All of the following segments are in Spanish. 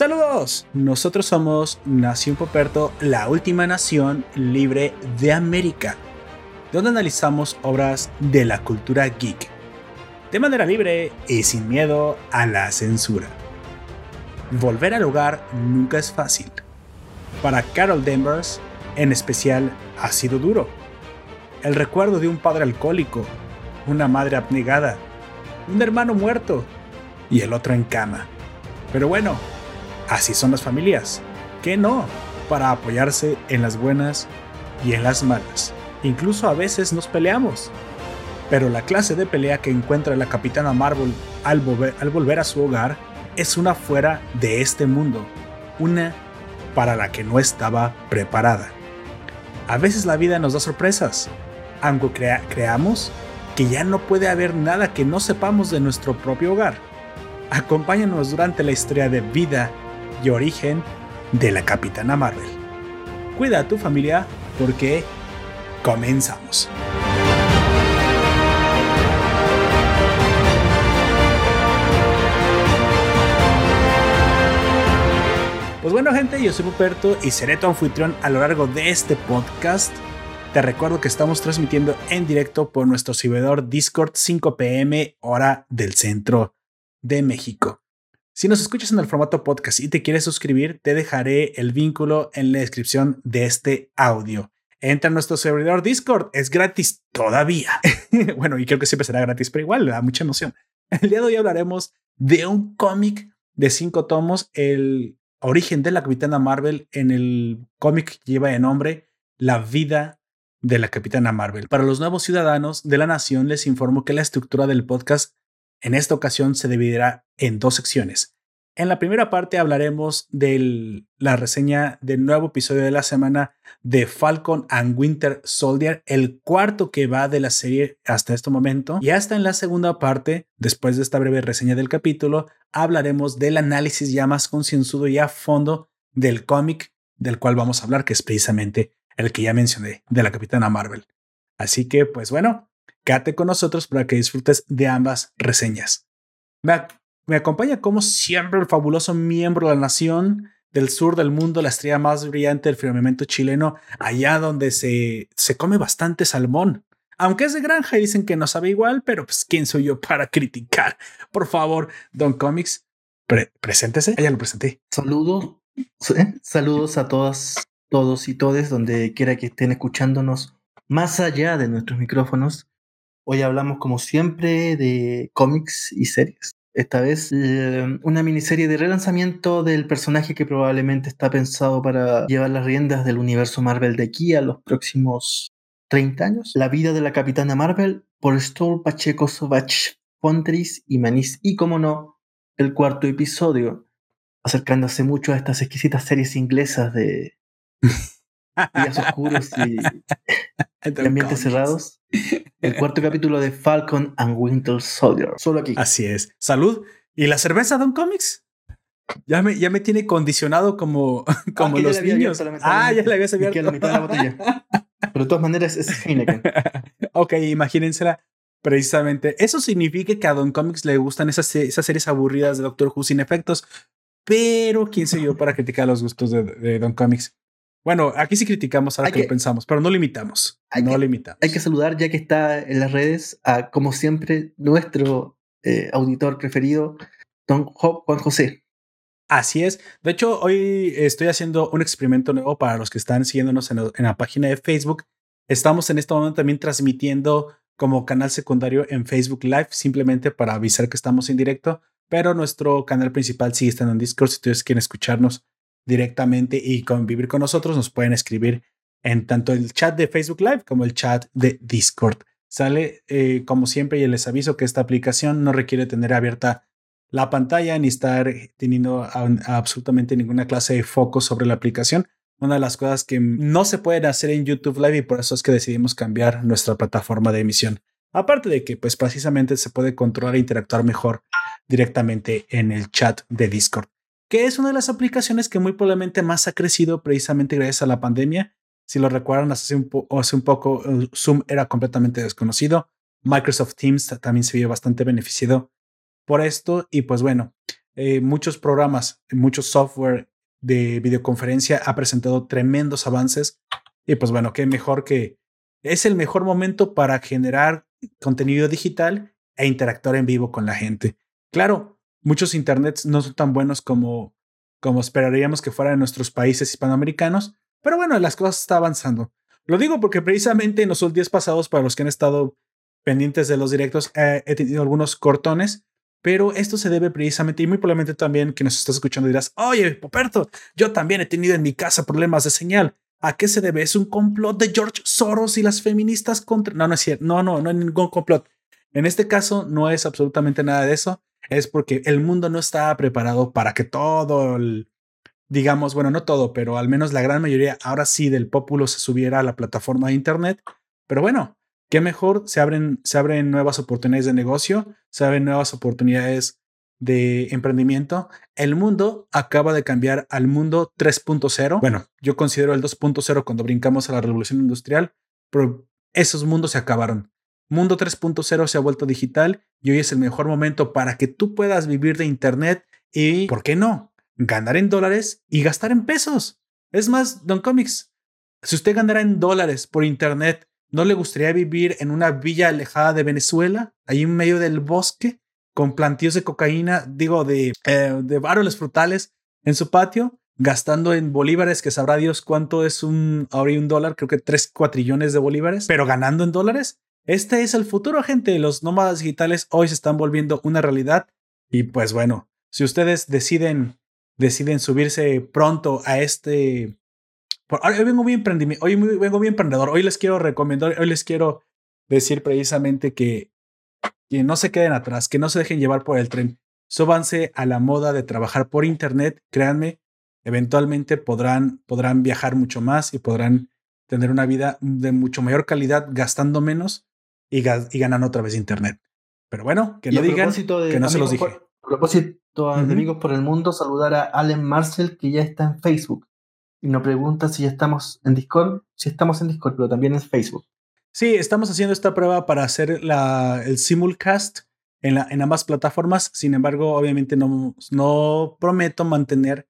Saludos, nosotros somos Nación Poperto, la última nación libre de América, donde analizamos obras de la cultura geek, de manera libre y sin miedo a la censura. Volver al hogar nunca es fácil. Para Carol Danvers, en especial, ha sido duro. El recuerdo de un padre alcohólico, una madre abnegada, un hermano muerto y el otro en cama. Pero bueno, Así son las familias. ¿Qué no? Para apoyarse en las buenas y en las malas. Incluso a veces nos peleamos. Pero la clase de pelea que encuentra la capitana Marvel al, volver, a su hogar es una fuera de este mundo. Una para la que no estaba preparada. A veces la vida nos da sorpresas, aunque creamos que ya no puede haber nada que no sepamos de nuestro propio hogar. Acompáñanos durante la historia de vida y origen de la Capitana Marvel. Cuida a tu familia porque comenzamos. Pues bueno gente, yo soy Puperto y seré tu anfitrión a lo largo de este podcast. Te recuerdo que estamos transmitiendo en directo por nuestro servidor Discord 5 pm hora del centro de México. Si nos escuchas en el formato podcast y te quieres suscribir, te dejaré el vínculo en la descripción de este audio. Entra a nuestro servidor Discord, es gratis todavía. bueno, y creo que siempre será gratis, pero igual da mucha emoción. El día de hoy hablaremos de un cómic de cinco tomos, el origen de la Capitana Marvel en el cómic que lleva de nombre La vida de la Capitana Marvel. Para los nuevos ciudadanos de la nación les informo que la estructura del podcast en esta ocasión se dividirá en dos secciones. En la primera parte hablaremos de la reseña del nuevo episodio de la semana de Falcon and Winter Soldier, el cuarto que va de la serie hasta este momento. Y hasta en la segunda parte, después de esta breve reseña del capítulo, hablaremos del análisis ya más concienzudo y a fondo del cómic del cual vamos a hablar, que es precisamente el que ya mencioné, de la Capitana Marvel. Así que, pues bueno, Quédate con nosotros para que disfrutes de ambas reseñas. Me, acompaña como siempre el fabuloso miembro de la nación del sur del mundo, la estrella más brillante del firmamento chileno, allá donde se, se come bastante salmón. Aunque es de granja y dicen que no sabe igual, pero pues quién soy yo para criticar. Por favor, Don Comics, preséntese. Ya lo presenté. Saludos, saludos a todas, todos y todes donde quiera que estén escuchándonos más allá de nuestros micrófonos. Hoy hablamos, como siempre, de cómics y series. Esta vez eh, una miniserie de relanzamiento del personaje que probablemente está pensado para llevar las riendas del universo Marvel de aquí a los próximos 30 años. La vida de la Capitana Marvel por Stoll Pacheco Sovach Fontris y Manís. Y como no, el cuarto episodio, acercándose mucho a estas exquisitas series inglesas de días oscuros y, ambientes cerrados. El cuarto capítulo de Falcon and Winter Soldier. Solo aquí. Así es. Salud. ¿Y la cerveza, Don Comics? Ya me, ya me tiene condicionado como, como los niños. ah, ya la habías abierto. la mitad de la botella. Pero de todas maneras es Heineken. ok, imagínensela. Precisamente. Eso significa que a Don Comics le gustan esas, esas series aburridas de Doctor Who sin efectos. Pero quién soy yo para criticar los gustos de, de Don Comics. Bueno, aquí sí criticamos ahora que, lo pensamos, pero no limitamos. no limitamos. Hay que saludar, ya que está en las redes, a, como siempre, nuestro eh, auditor preferido, don Juan José. Así es. De hecho, hoy estoy haciendo un experimento nuevo para los que están siguiéndonos en, en la página de Facebook. Estamos en este momento también transmitiendo como canal secundario en Facebook Live, simplemente para avisar que estamos en directo, pero nuestro canal principal sigue estando en Discord. Si ustedes quieren escucharnos directamente y convivir con nosotros, nos pueden escribir en tanto el chat de Facebook Live como el chat de Discord. Sale eh, como siempre y les aviso que esta aplicación no requiere tener abierta la pantalla ni estar teniendo absolutamente ninguna clase de foco sobre la aplicación. Una de las cosas que no se pueden hacer en YouTube Live y por eso es que decidimos cambiar nuestra plataforma de emisión. Aparte de que pues precisamente se puede controlar e interactuar mejor directamente en el chat de Discord que es una de las aplicaciones que muy probablemente más ha crecido precisamente gracias a la pandemia. Si lo recuerdan, hace un, un poco eh, Zoom era completamente desconocido. Microsoft Teams también se vio bastante beneficiado por esto. Y pues bueno, eh, muchos programas, muchos software de videoconferencia ha presentado tremendos avances. Y pues bueno, qué mejor que es el mejor momento para generar contenido digital e interactuar en vivo con la gente. Claro, muchos internets no son tan buenos como, como esperaríamos que fueran en nuestros países hispanoamericanos, pero bueno, las cosas están avanzando. Lo digo porque precisamente en los días pasados, para los que han estado pendientes de los directos, he tenido algunos cortones, pero esto se debe precisamente, y muy probablemente también que nos estás escuchando dirás, oye, Poperto, yo también he tenido en mi casa problemas de señal. ¿A qué se debe? ¿Es un complot de George Soros y las feministas contra... No, no es cierto. No, no, no hay ningún complot. En este caso no es absolutamente nada de eso. Es porque el mundo no estaba preparado para que todo digamos, bueno, no todo, pero al menos la gran mayoría ahora sí del pueblo se subiera a la plataforma de Internet. Pero bueno, qué mejor, se abren, se abren nuevas oportunidades de negocio, se abren nuevas oportunidades de emprendimiento. El mundo acaba de cambiar al mundo 3.0. Bueno, yo considero el 2.0 cuando brincamos a la revolución industrial, pero esos mundos se acabaron. Mundo 3.0 se ha vuelto digital y hoy es el mejor momento para que tú puedas vivir de Internet y, ¿por qué no? Ganar en dólares y gastar en pesos. Es más, Don Comics, si usted ganara en dólares por Internet, ¿no le gustaría vivir en una villa alejada de Venezuela, ahí en medio del bosque, con plantíos de cocaína, digo, de, eh, de árboles frutales en su patio? gastando en bolívares, que sabrá Dios cuánto es un, ahora un dólar, creo que tres cuatrillones de bolívares, pero ganando en dólares. Este es el futuro, gente. Los nómadas digitales hoy se están volviendo una realidad. Y pues bueno, si ustedes deciden, deciden subirse pronto a este. Hoy vengo muy hoy vengo muy emprendedor. Hoy les quiero recomendar, hoy les quiero decir precisamente que, que no se queden atrás, que no se dejen llevar por el tren. Súbanse a la moda de trabajar por internet. Créanme, eventualmente podrán, podrán viajar mucho más y podrán tener una vida de mucho mayor calidad gastando menos y, ganan otra vez Internet. Pero bueno, que no digan que no se los dije. a propósito de Amigos por el Mundo, saludar a Allen Marcel, que ya está en Facebook. Y nos pregunta si ya estamos en Discord. Si estamos en Discord, pero también en Facebook. Sí, estamos haciendo esta prueba para hacer la, el simulcast en, la, en ambas plataformas. Sin embargo, obviamente no, no prometo mantener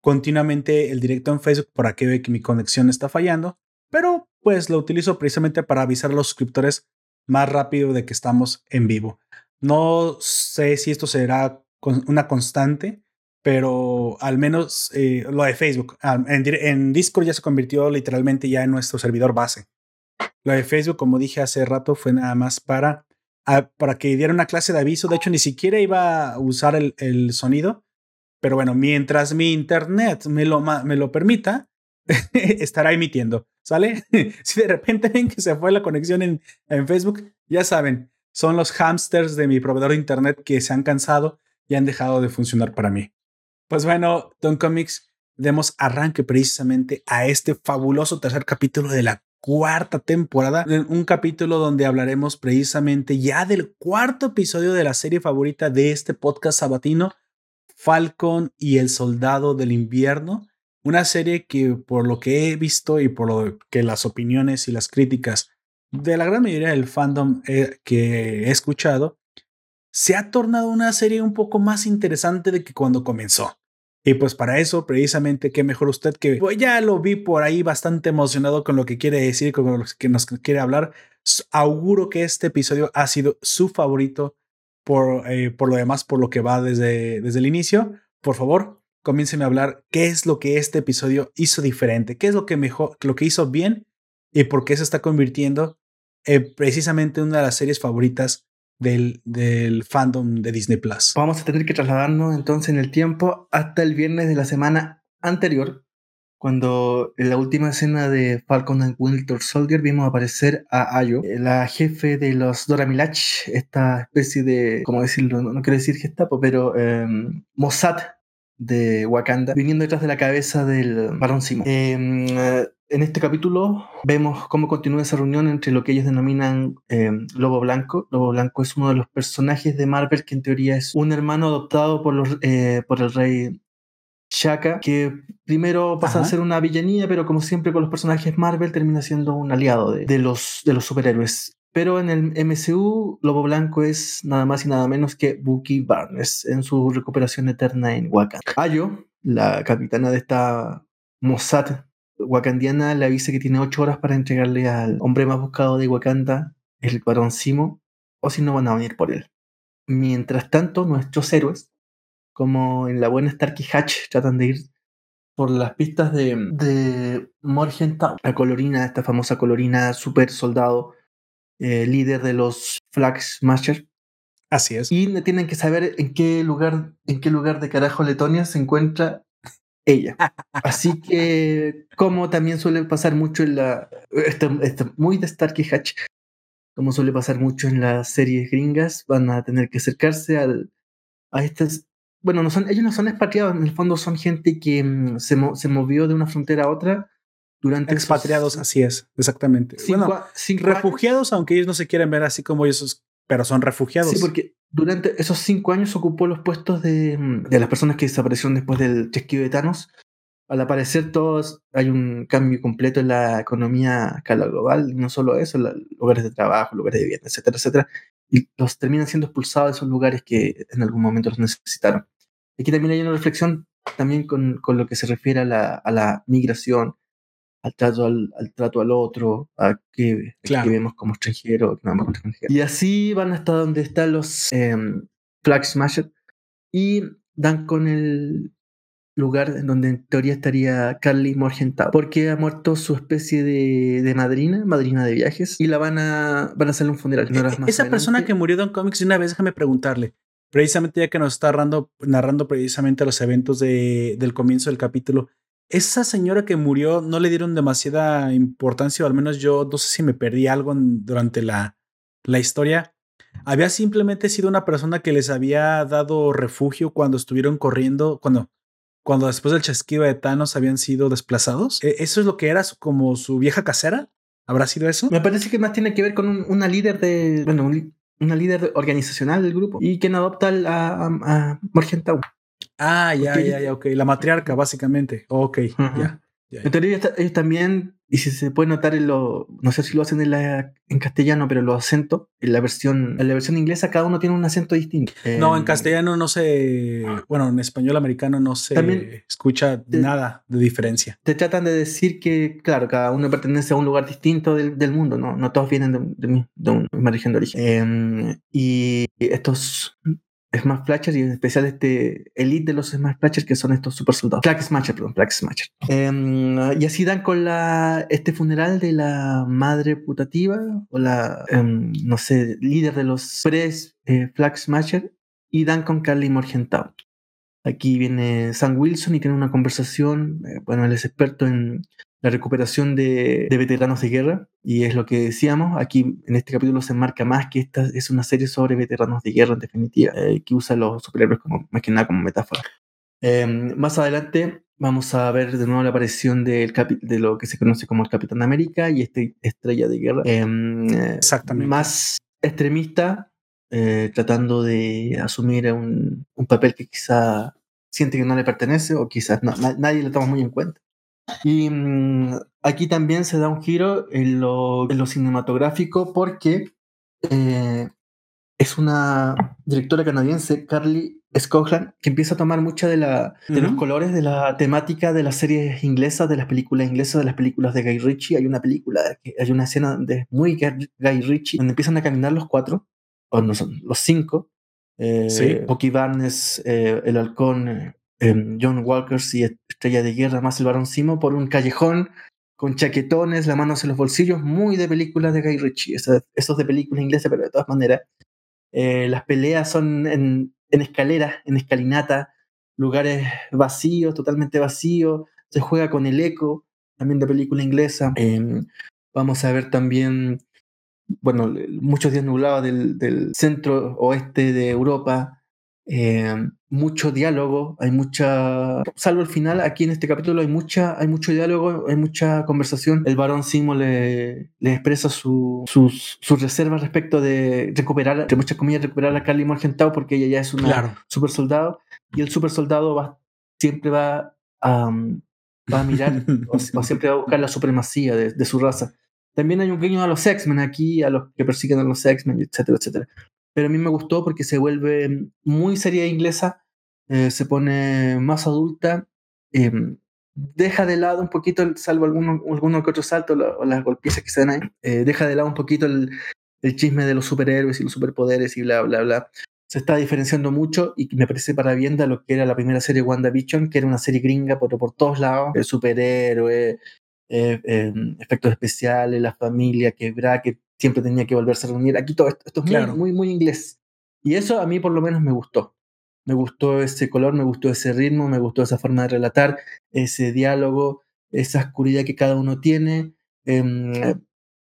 continuamente el directo en Facebook por aquí ve que mi conexión está fallando. Pero pues lo utilizo precisamente para avisar a los suscriptores más rápido de que estamos en vivo. No sé si esto será una constante, pero al menos eh, lo de Facebook. Ah, en, Discord ya se convirtió literalmente ya en nuestro servidor base. Lo de Facebook, como dije hace rato, fue nada más para, ah, para que diera una clase de aviso. De hecho, ni siquiera iba a usar el, el sonido. Pero bueno, mientras mi internet me lo, me lo permita, estará emitiendo. ¿Sale? si de repente ven que se fue la conexión en, en Facebook, ya saben, son los hamsters de mi proveedor de internet que se han cansado y han dejado de funcionar para mí. Pues bueno, Don Comics, demos arranque precisamente a este fabuloso tercer capítulo de la cuarta temporada, un capítulo donde hablaremos precisamente ya del cuarto episodio de la serie favorita de este podcast sabatino, Falcon y el Soldado del Invierno, una serie que por lo que he visto y por lo que las opiniones y las críticas de la gran mayoría del fandom eh, que he escuchado, se ha tornado una serie un poco más interesante de que cuando comenzó. Y pues para eso, precisamente, qué mejor usted que pues ya lo vi por ahí bastante emocionado con lo que quiere decir, con lo que nos quiere hablar. Auguro que este episodio ha sido su favorito por, eh, por lo demás, por lo que va desde, desde el inicio. Por favor, comiencen a hablar qué es lo que este episodio hizo diferente, qué es lo que mejor, lo que hizo bien y por qué se está convirtiendo en precisamente una de las series favoritas del, fandom de Disney Plus. Vamos a tener que trasladarnos entonces en el tiempo hasta el viernes de la semana anterior, cuando en la última escena de Falcon and Winter Soldier vimos aparecer a Ayo, la jefe de los Dora Milaje, esta especie de, ¿cómo decirlo? No, quiero decir Gestapo, pero em, Mossad de Wakanda, viniendo detrás de la cabeza del Barón Simo. Em, eh, en este capítulo vemos cómo continúa esa reunión entre lo que ellos denominan em, Lobo Blanco. Lobo Blanco es uno de los personajes de Marvel que en teoría es un hermano adoptado por, los, eh, por el rey Shaka, que primero pasa a ser una villanía, pero como siempre con los personajes Marvel termina siendo un aliado de, los, de los superhéroes Pero en el MCU, Lobo Blanco es nada más y nada menos que Bucky Barnes en su recuperación eterna en Wakanda. Ayo, la capitana de esta Mossad wakandiana, le avisa que tiene ocho horas para entregarle al hombre más buscado de Wakanda, el varón Simo, o si no van a venir por él. Mientras tanto, nuestros héroes, como en la buena Starkey Hatch, tratan de ir por las pistas de, de Morgenthau, la colorina, esta famosa colorina super soldado eh, líder de los Flag Smasher. Así es. Y tienen que saber en qué lugar, en qué lugar de carajo Letonia se encuentra ella. Así que, como también suele pasar mucho en la. Esto, esto, muy de Starkey Hatch, como suele pasar mucho en las series gringas, van a tener que acercarse al, a estas. Bueno, no son, ellos no son expatriados, en el fondo son gente que mm, se, mo, se movió de una frontera a otra durante expatriados, esos, así es, exactamente. Cinco, bueno, cinco refugiados, años. aunque ellos no se quieren ver así como ellos, pero son refugiados. Sí, porque durante esos cinco años ocupó los puestos de, de las personas que desaparecieron después del chesquido de Thanos. Al aparecer todos, hay un cambio completo en la economía a escala global, y no solo eso, lugares de trabajo, lugares de vivienda, etcétera, etcétera, y los terminan siendo expulsados de esos lugares que en algún momento los necesitaron. Aquí también hay una reflexión también con, con lo que se refiere a la, a la migración, al trato al, al, trato al otro, a qué, claro. vemos como extranjero, que vemos como extranjero. Y así van hasta donde están los eh, Flag y dan con el lugar en donde en teoría estaría Carly Morgenthau, porque ha muerto su especie de, de, madrina, madrina de viajes, y la van a, van a hacer un funeral. No Esa adelante. persona que murió de un cómics, una vez déjame preguntarle, precisamente ya que nos está narrando, narrando precisamente los eventos de, del comienzo del capítulo, esa señora que murió no le dieron demasiada importancia, o al menos yo no sé si me perdí algo durante la, la historia. Había simplemente sido una persona que les había dado refugio cuando estuvieron corriendo, cuando, cuando después del chasquido de Thanos habían sido desplazados. ¿Eso es lo que era como su vieja casera? ¿Habrá sido eso? Me parece que más tiene que ver con un, una líder de, bueno, un, una líder organizacional del grupo y quien adopta a, a, a. Ah, ya, okay. ya, ya, ok. La matriarca, básicamente. Ok, uh -huh. ya. ya, En teoría, ellos también, y si se puede notar en lo, no sé si lo hacen en, la, en castellano, pero los acentos, en la versión, en la versión inglesa, cada uno tiene un acento distinto. No, en castellano no se, bueno, en español americano no se también escucha te, nada de diferencia. Te tratan de decir que, claro, cada uno pertenece a un lugar distinto del, del mundo, ¿no? No todos vienen de, de, de una región de origen. Eh, y estos Smash Flasher y en especial este elite de los Smash Flasher que son estos super soldados. Flag Smasher, perdón, Flag Smasher. Eh, y así dan con la, este funeral de la madre putativa o la, eh, no sé, líder de los pre eh, Flag Smasher y dan con Carly Morgenthau. Aquí viene Sam Wilson y tiene una conversación, eh, bueno, él es experto en la recuperación de, de, veteranos de guerra, y es lo que decíamos, aquí en este capítulo se enmarca más que esta es una serie sobre veteranos de guerra en definitiva, eh, que usa a los superhéroes como, más que nada como metáfora. Eh, más adelante vamos a ver de nuevo la aparición del de lo que se conoce como el Capitán América y este estrella de guerra, eh, Exactamente. más extremista, eh, tratando de asumir un, un, papel que quizá siente que no le pertenece o quizás no, nadie lo toma muy en cuenta. Y mmm, aquí también se da un giro en lo, en lo cinematográfico porque eh, es una directora canadiense, Carly Scogland, que empieza a tomar mucha de, la, de uh -huh. los colores de la temática de las series inglesas, de las películas inglesas, de las películas de Guy Ritchie. Hay una película, hay una escena de muy Guy Ritchie, donde empiezan a caminar los cuatro, o no son, los cinco. Eh, sí. Barnes, eh, el halcón, eh, John Walkers y Estrella de Guerra, más el varón Simo, por un callejón con chaquetones, las manos en los bolsillos, muy de películas de Guy Ritchie, esos, esos de películas inglesas, pero de todas maneras. Eh, las peleas son en, escaleras, en escalinata, lugares vacíos, totalmente vacíos, se juega con el eco, también de película inglesa. Eh, vamos a ver también, bueno, muchos días nublados del centro oeste de Europa, eh, mucho diálogo, hay mucha, salvo el final, aquí en este capítulo hay mucha, hay mucho diálogo, hay mucha conversación. El varón Simo le, le expresa su, sus, sus reservas respecto de recuperar, entre muchas comillas, recuperar a Carly Morgenthau porque ella ya es una claro. super soldado y el super soldado va, siempre va a, va a mirar o, o, siempre va a buscar la supremacía de, de su raza. También hay un guiño a los X-Men aquí, a los que persiguen a los X-Men, etcétera, etcétera. Pero a mí me gustó porque se vuelve muy seria inglesa, eh, se pone más adulta, em, deja de lado un poquito, salvo algunos alguno que otro salto o las golpizas que se dan ahí, eh, deja de lado un poquito el, el chisme de los superhéroes y los superpoderes y bla, bla, bla. Se está diferenciando mucho y me parece para bien de lo que era la primera serie WandaVision, que era una serie gringa por, por todos lados, el superhéroe, eh, efectos especiales, la familia quebrada, que siempre tenía que volverse a reunir. Aquí todo esto, es muy, muy, inglés. Y eso a mí por lo menos me gustó. Me gustó ese color, me gustó ese ritmo, me gustó esa forma de relatar, ese diálogo, esa oscuridad que cada uno tiene. Em,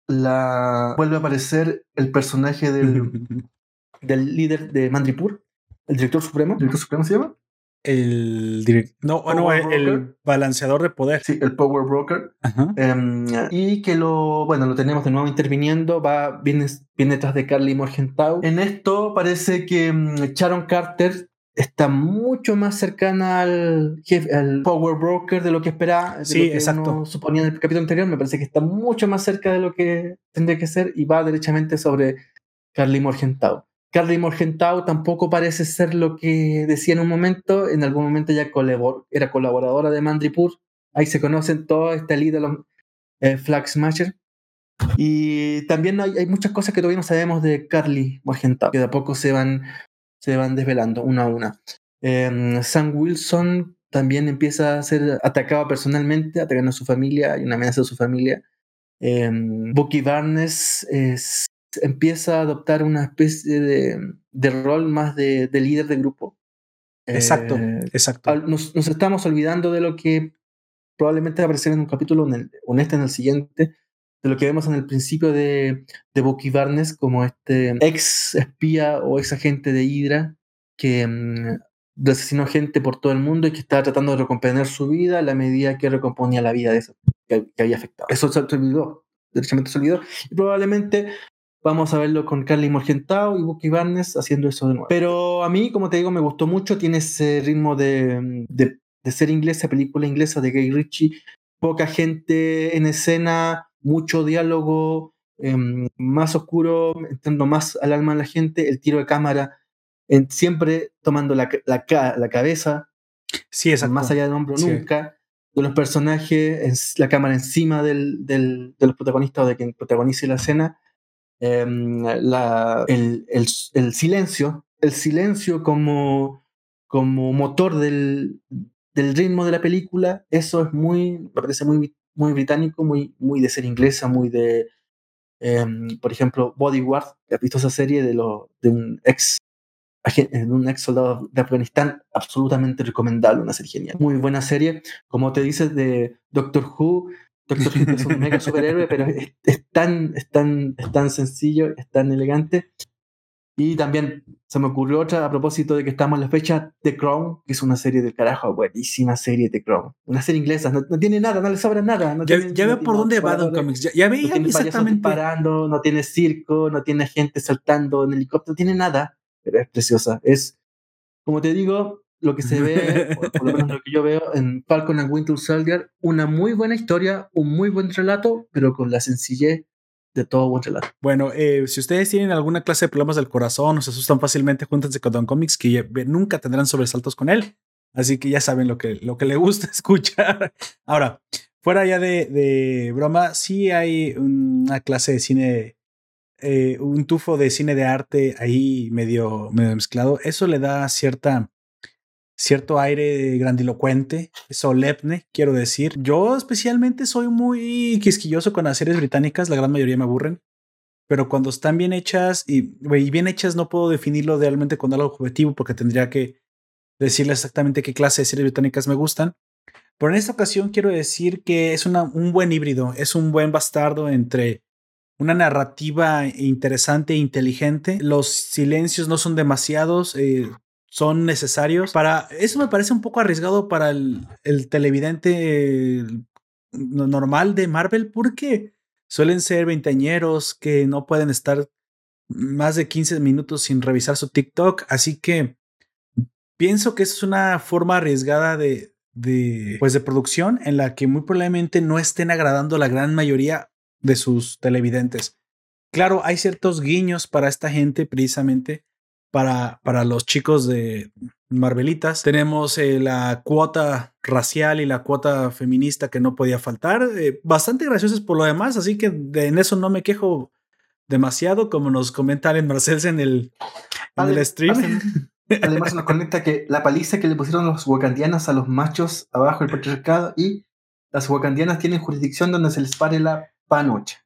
la... Vuelve a aparecer el personaje del, del líder de Mandripur, el director supremo. ¿El director supremo se llama? El director. No, no el, balanceador de poder. Sí, el Power Broker. Em, y que lo, bueno, lo tenemos de nuevo interviniendo. Va, viene, viene detrás de Carly Morgenthau. En esto parece que mm, Sharon Carter está mucho más cercana al, al Power Broker de lo que esperaba. sí, exacto. suponía en el capítulo anterior. Me parece que está mucho más cerca de lo que tendría que ser y va derechamente sobre Carly Morgenthau. Carly Morgenthau tampoco parece ser lo que decía en un momento. En algún momento ya era colaboradora de Mandripur. Ahí se conocen todos, este líder, los eh, Flag Smasher. Y también hay, muchas cosas que todavía no sabemos de Carly Morgenthau, que de a poco se van, se van desvelando una a una. Em, Sam Wilson también empieza a ser atacado personalmente, atacando a su familia, hay una amenaza a su familia. Eh, Bucky Barnes es empieza a adoptar una especie de, de rol más de, de, líder de grupo. Exacto, eh, exacto. Nos, nos, estamos olvidando de lo que probablemente va a aparecer en un capítulo, en el, en este, en el siguiente, de lo que vemos en el principio de, de Bucky Barnes como este ex espía o ex agente de Hydra que um, asesinó gente por todo el mundo y que estaba tratando de recomponer su vida a la medida que recomponía la vida de eso que, que había afectado. Eso se olvidó, derechamente se olvidó. Y probablemente Vamos a verlo con Carly Morgenthau y Bucky Barnes haciendo eso de nuevo. Pero a mí, como te digo, me gustó mucho. Tiene ese ritmo de, de, ser inglesa, película inglesa de Gay Ritchie. Poca gente en escena, mucho diálogo, em, más oscuro, entrando más al alma de la gente. El tiro de cámara, en, siempre tomando la, la, la, cabeza. Sí, exacto. Más allá del hombro nunca. De los personajes, la cámara encima del, del, de los protagonistas o de quien protagonice la escena Em, el, silencio, el silencio como, como motor del, del, ritmo de la película, eso es muy, me parece muy, muy británico, muy, muy de ser inglesa, muy de, em, por ejemplo, Bodyguard, ¿has visto esa serie de, lo, de un ex un ex soldado de Afganistán, absolutamente recomendable, una serie genial. Muy buena serie. Como te dices de Doctor Who, Doctor Who es un mega superhéroe, pero es, tan, es, tan, es tan sencillo, es tan elegante. Y también se me ocurrió otra a propósito de que estamos en la fecha, The Crown, que es una serie del carajo, buenísima serie The Crown. Una serie inglesa, no, tiene nada, no le sobra nada. No ya, tiene, ya veo por dónde va Don Comics, ya, ya veía no exactamente. parando, no tiene circo, no tiene gente saltando en helicóptero, no tiene nada, pero es preciosa. Es, como te digo, lo que se ve, por, lo menos lo que yo veo en Falcon and Winter Soldier, una muy buena historia, un muy buen relato, pero con la sencillez de todo buen relato. Bueno, eh, si ustedes tienen alguna clase de problemas del corazón o se asustan fácilmente, júntense con Don Comics, que nunca tendrán sobresaltos con él. Así que ya saben lo que, lo que le gusta escuchar. Ahora, fuera ya de, de broma, sí hay una clase de cine, eh, un tufo de cine de arte ahí medio, medio mezclado. Eso le da cierta cierto aire grandilocuente, solemne, quiero decir. Yo especialmente soy muy quisquilloso con las series británicas, la gran mayoría me aburren, pero cuando están bien hechas y, bien hechas no puedo definirlo realmente con algo objetivo porque tendría que decirle exactamente qué clase de series británicas me gustan. Pero en esta ocasión quiero decir que es un buen híbrido, es un buen bastardo entre una narrativa interesante e inteligente. Los silencios no son demasiados, eh, son necesarios para eso me parece un poco arriesgado para el, televidente normal de Marvel porque suelen ser veinteañeros que no pueden estar más de 15 minutos sin revisar su TikTok, así que pienso que es una forma arriesgada de, de, pues de producción en la que muy probablemente no estén agradando a la gran mayoría de sus televidentes. Claro, hay ciertos guiños para esta gente precisamente para, para los chicos de Marvelitas. Tenemos eh, la cuota racial y la cuota feminista que no podía faltar. Eh, bastante graciosas por lo demás, así que en eso no me quejo demasiado, como nos comenta Allen Marcells en el, en el stream. Además nos conecta que la paliza que le pusieron los wakandianas a los machos abajo del patriarcado y las wakandianas tienen jurisdicción donde se les pare la panocha.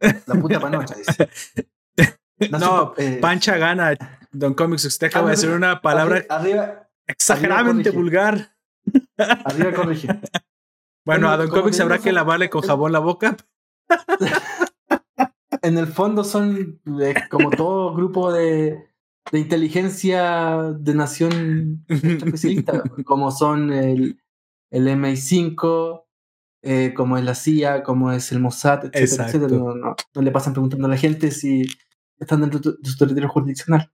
La puta panocha, dice. No, eh, Pancha gana, Don Comics. Usted acaba de decir una palabra arriba, exageradamente vulgar. Arriba corrige. Bueno, a Don Comics habrá que lavarle con jabón la boca. en el fondo son eh, como todo grupo de, de inteligencia de nación especialista, como son el, el MI5, eh, como es la CIA, como es el Mossad, etcétera, etcétera. No, no, le pasan preguntando a la gente si están dentro de su territorio jurisdiccional.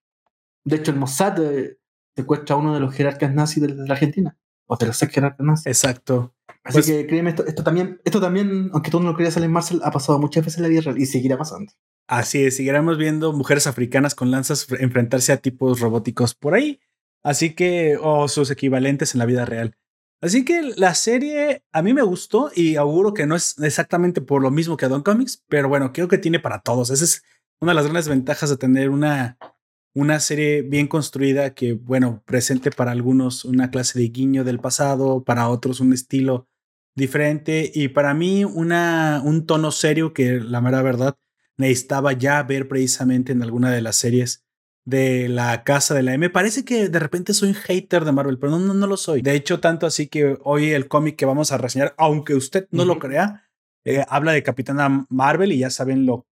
De hecho, el Mossad eh, secuestra a uno de los jerarcas nazis de la Argentina, o de los ex jerarcas nazis. Exacto. Así que créeme, esto, esto, también, esto también, aunque tú no lo creas, en Marcel, ha pasado muchas veces en la vida real y seguirá pasando. Así es, seguiremos viendo mujeres africanas con lanzas enfrentarse a tipos robóticos por ahí. Así que, o sus equivalentes en la vida real. Así que la serie a mí me gustó y auguro que no es exactamente por lo mismo que Don Comics, pero bueno, creo que tiene para todos. Esa es una de las grandes ventajas de tener una, una serie bien construida que, bueno, presente para algunos una clase de guiño del pasado, para otros un estilo diferente y para mí una, un tono serio que la mera verdad necesitaba ya ver precisamente en alguna de las series de la casa de la M. Parece que de repente soy un hater de Marvel, pero no, no, lo soy. De hecho, tanto así que hoy el cómic que vamos a reseñar, aunque usted no lo crea, eh, habla de Capitana Marvel y ya saben lo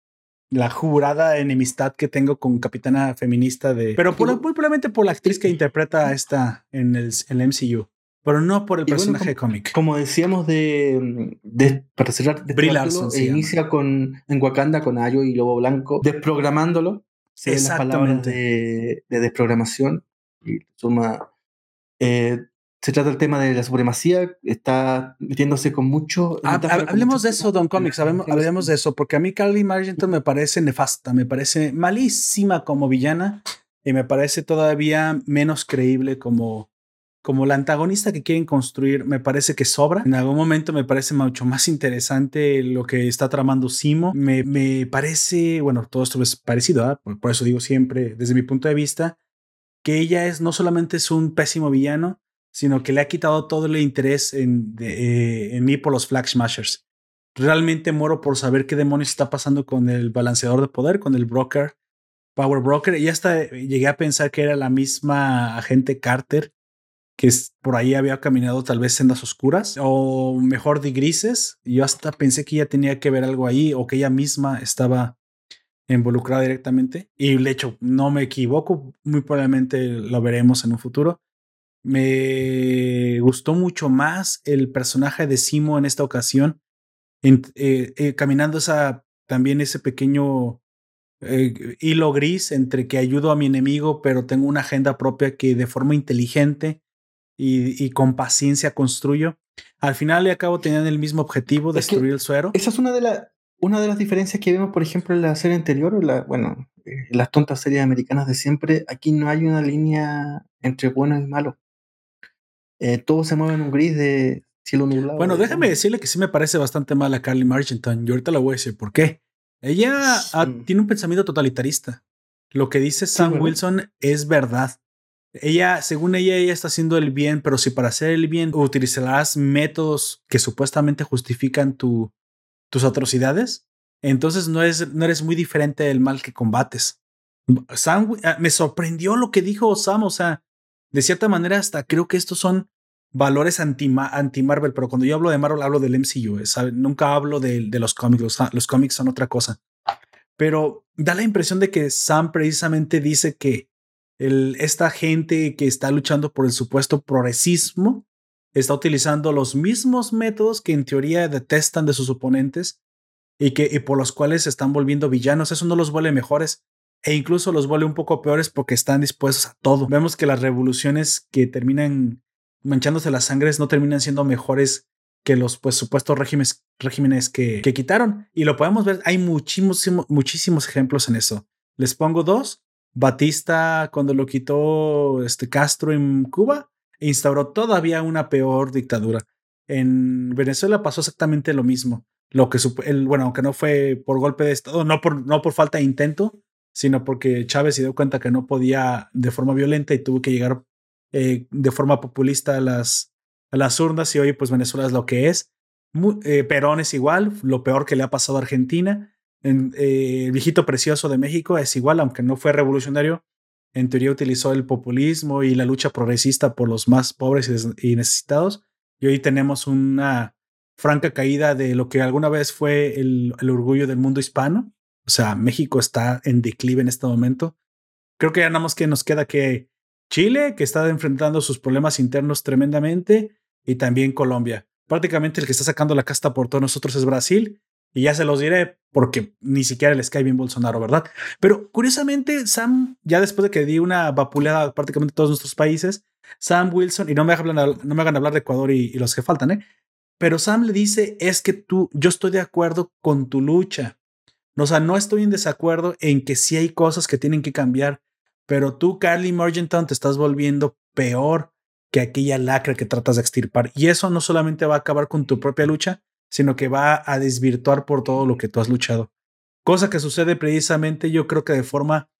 la jurada enemistad que tengo con Capitana Feminista de... Pero por, muy probablemente por la actriz que interpreta a esta en el, el MCU. Pero no por el personaje cómic. Como decíamos de, de para cerrar, de este inicia con en Wakanda con Ayo y Lobo Blanco, desprogramándolo. Exactamente. de, de, desprogramación y suma eh, se trata del tema de la supremacía, está metiéndose con mucho. hablemos de eso, Don Comics, hablemos, de eso, porque a mí Carly Margenton me parece nefasta, me parece malísima como villana y me parece todavía menos creíble como, como la antagonista que quieren construir. Me parece que sobra. En algún momento me parece mucho más interesante lo que está tramando Simo. Me, me parece, bueno, todo esto es parecido, ¿eh? por, por eso digo siempre, desde mi punto de vista, que ella es no solamente es un pésimo villano, sino que le ha quitado todo el interés en, eh, en mí por los Flag Smashers. Realmente muero por saber qué demonios está pasando con el balanceador de poder, con el broker, Power Broker. Y hasta llegué a pensar que era la misma agente Carter, que por ahí había caminado tal vez sendas oscuras, o mejor de grises. Yo hasta pensé que ella tenía que ver algo ahí, o que ella misma estaba involucrada directamente. Y de hecho, no me equivoco, muy probablemente lo veremos en un futuro. Me gustó mucho más el personaje de Simo en esta ocasión, eh, eh, caminando esa, también ese pequeño eh, hilo gris entre que ayudo a mi enemigo, pero tengo una agenda propia que de forma inteligente y, con paciencia construyo. Al final y acabo teniendo el mismo objetivo, destruir el suero. Esa es una de, la, una de las diferencias que vemos, por ejemplo, en la serie anterior, o la, bueno, las tontas series americanas de siempre. Aquí no hay una línea entre bueno y malo. Eh, todo se mueve en un gris de cielo nublado. Bueno, déjame decirle que sí me parece bastante mal a Carly Margenton. Y ahorita la voy a decir por qué. Ella tiene un pensamiento totalitarista. Lo que dice Sam Wilson es verdad. Ella, según ella, ella está haciendo el bien, pero si para hacer el bien utilizarás métodos que supuestamente justifican tu, tus atrocidades, entonces no, es, no eres muy diferente del mal que combates. Sam, ah, me sorprendió lo que dijo Sam, o sea, de cierta manera hasta creo que estos son valores anti-Marvel, pero cuando yo hablo de Marvel hablo del MCU, nunca hablo de, los cómics, los, cómics son otra cosa. Pero da la impresión de que Sam precisamente dice que esta gente que está luchando por el supuesto progresismo está utilizando los mismos métodos que en teoría detestan de sus oponentes y que y por los cuales se están volviendo villanos. Eso no los vuelve mejores, e incluso los vuelve un poco peores porque están dispuestos a todo. Vemos que las revoluciones que terminan manchándose las sangres no terminan siendo mejores que los pues, supuestos regímenes, que, quitaron. Y lo podemos ver, hay muchísimos, muchísimos ejemplos en eso. Les pongo dos. Batista, cuando lo quitó este Castro en Cuba, instauró todavía una peor dictadura. En Venezuela pasó exactamente lo mismo. Lo que bueno, aunque no fue por golpe de Estado, no por falta de intento, sino porque Chávez se dio cuenta que no podía de forma violenta y tuvo que llegar eh, de forma populista a las, a las urnas. Y hoy, pues Venezuela es lo que es. Eh, Perón es igual, lo peor que le ha pasado a Argentina. En, eh, el viejito precioso de México es igual, aunque no fue revolucionario. En teoría utilizó el populismo y la lucha progresista por los más pobres y necesitados. Y hoy tenemos una franca caída de lo que alguna vez fue el, orgullo del mundo hispano. O sea, México está en declive en este momento. Creo que ya nada más que nos queda que Chile, que está enfrentando sus problemas internos tremendamente, y también Colombia. Prácticamente el que está sacando la casta por todos nosotros es Brasil, y ya se los diré porque ni siquiera les cae Bolsonaro, ¿verdad? Pero curiosamente, Sam, ya después de que di una vapuleada a prácticamente todos nuestros países, Sam Wilson, y no me hagan, no me hagan hablar de Ecuador y, y los que faltan, ¿eh? Pero Sam le dice, es que tú, yo estoy de acuerdo con tu lucha. O sea, no estoy en desacuerdo en que sí hay cosas que tienen que cambiar, pero tú, Carly Morgentown, te estás volviendo peor que aquella lacra que tratas de extirpar. Y eso no solamente va a acabar con tu propia lucha, sino que va a desvirtuar por todo lo que tú has luchado. Cosa que sucede precisamente, yo creo que de forma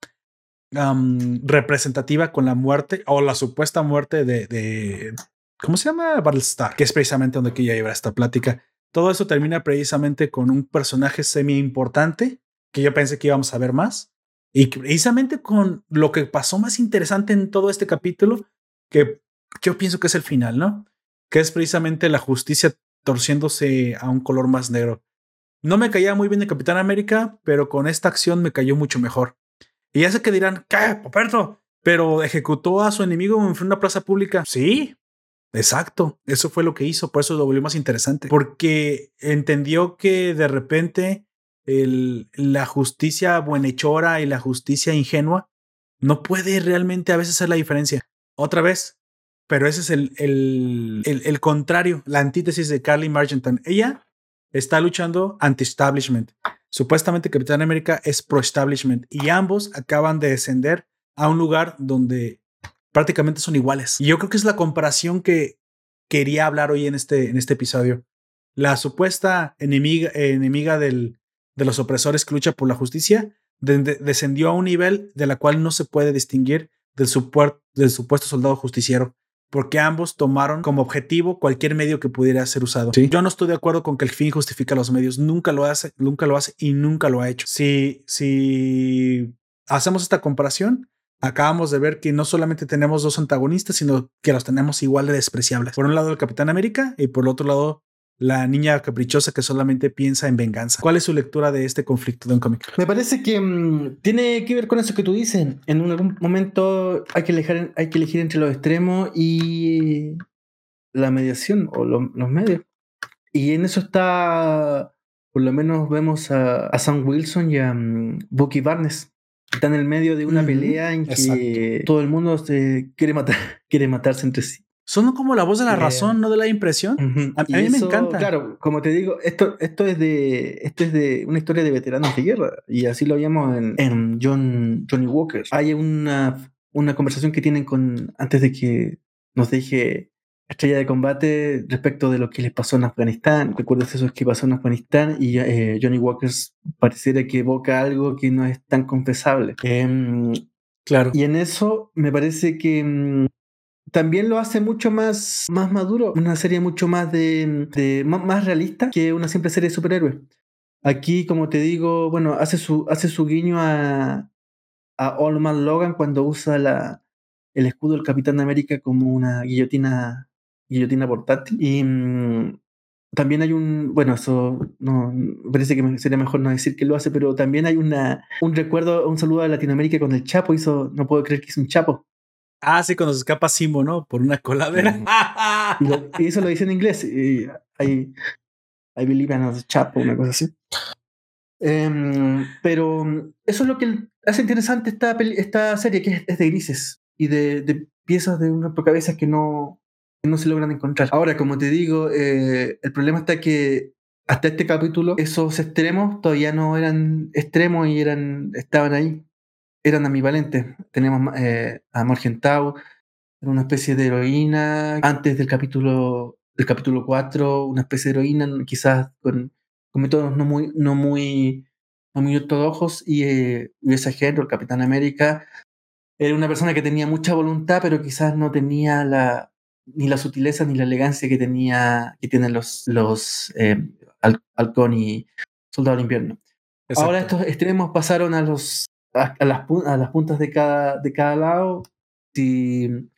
representativa con la muerte o la supuesta muerte de, de, ¿cómo se llama? Battlestar, que es precisamente donde que ya lleva esta plática. Todo eso termina precisamente con un personaje semi importante que yo pensé que íbamos a ver más. Y precisamente con lo que pasó más interesante en todo este capítulo, que yo pienso que es el final, ¿no? Que es precisamente la justicia torciéndose a un color más negro. No me caía muy bien de Capitán América, pero con esta acción me cayó mucho mejor. Y ya sé que dirán, ¿qué, Poperto? Pero ejecutó a su enemigo en una plaza pública. Sí, Exacto, eso fue lo que hizo, por eso lo volvió más interesante, porque entendió que de repente el, la justicia buenhechora y la justicia ingenua no puede realmente a veces hacer la diferencia. Otra vez, pero ese es el, el, el, contrario, la antítesis de Carly Margenton. Ella está luchando anti-establishment. Supuestamente Capitán América es pro-establishment y ambos acaban de descender a un lugar donde prácticamente son iguales. Y yo creo que es la comparación que quería hablar hoy en este, en este episodio. La supuesta enemiga, enemiga del, de los opresores que lucha por la justicia descendió a un nivel de la cual no se puede distinguir del, del supuesto soldado justiciero porque ambos tomaron como objetivo cualquier medio que pudiera ser usado. Yo no estoy de acuerdo con que el fin justifica los medios, nunca lo hace, nunca lo hace y nunca lo ha hecho. Si, si hacemos esta comparación, acabamos de ver que no solamente tenemos dos antagonistas, sino que los tenemos igual de despreciables. Por un lado el Capitán América y por el otro lado la niña caprichosa que solamente piensa en venganza. ¿Cuál es su lectura de este conflicto de un cómic? Me parece que mm, tiene que ver con eso que tú dices. En algún momento hay que elegir, hay que elegir entre los extremos y la mediación o los medios. Y en eso está, por lo menos vemos a, Sam Wilson y a um, Bucky Barnes está en el medio de una pelea en que todo el mundo se quiere matar, quiere matarse entre sí. Son como la voz de la eh, razón, no de la impresión. A, mí me encanta. Claro, como te digo, esto, esto es de esto es de una historia de veteranos de guerra y así lo vimos en, en John Johnny Walker. Hay una, una conversación que tienen con antes de que nos deje estrella de combate respecto de lo que les pasó en Afganistán. ¿Recuerdas eso que pasó en Afganistán? Y eh, Johnny Walker pareciera que evoca algo que no es tan confesable. Em, claro. Y en eso me parece que mm, también lo hace mucho más, más maduro, una serie mucho más de, más, realista que una simple serie de superhéroes. Aquí, como te digo, bueno, hace su, hace su guiño a, a Old Man Logan cuando usa la, el escudo del Capitán de América como una guillotina guillotina portátil. Y mm, también hay un, bueno, eso no, parece que sería mejor no decir que lo hace, pero también hay una, un recuerdo, un saludo a Latinoamérica cuando el Chapo hizo, no puedo creer que hizo un Chapo. Ah, sí, cuando se escapa Simo, ¿no? Por una coladera. y, eso lo dice en inglés. Y I, I believe in Chapo, una cosa así. Em, pero eso es lo que hace interesante esta, esta serie, que es, de grises y de, de piezas de una cabeza que no, no se logran encontrar. Ahora, como te digo, eh, el problema está que hasta este capítulo esos extremos todavía no eran extremos y eran estaban ahí, eran ambivalentes. Tenemos eh, a Morgentau, era una especie de heroína antes del capítulo del capítulo 4, una especie de heroína quizás con, con métodos no muy no muy no muy ortodoxos y eh, género, el Capitán América, era una persona que tenía mucha voluntad, pero quizás no tenía la, ni la sutileza ni la elegancia que tenía que tienen los, los eh, Halcón y Soldado del Invierno. Ahora estos extremos pasaron a los a, las, a las puntas de cada, de cada lado. Si, el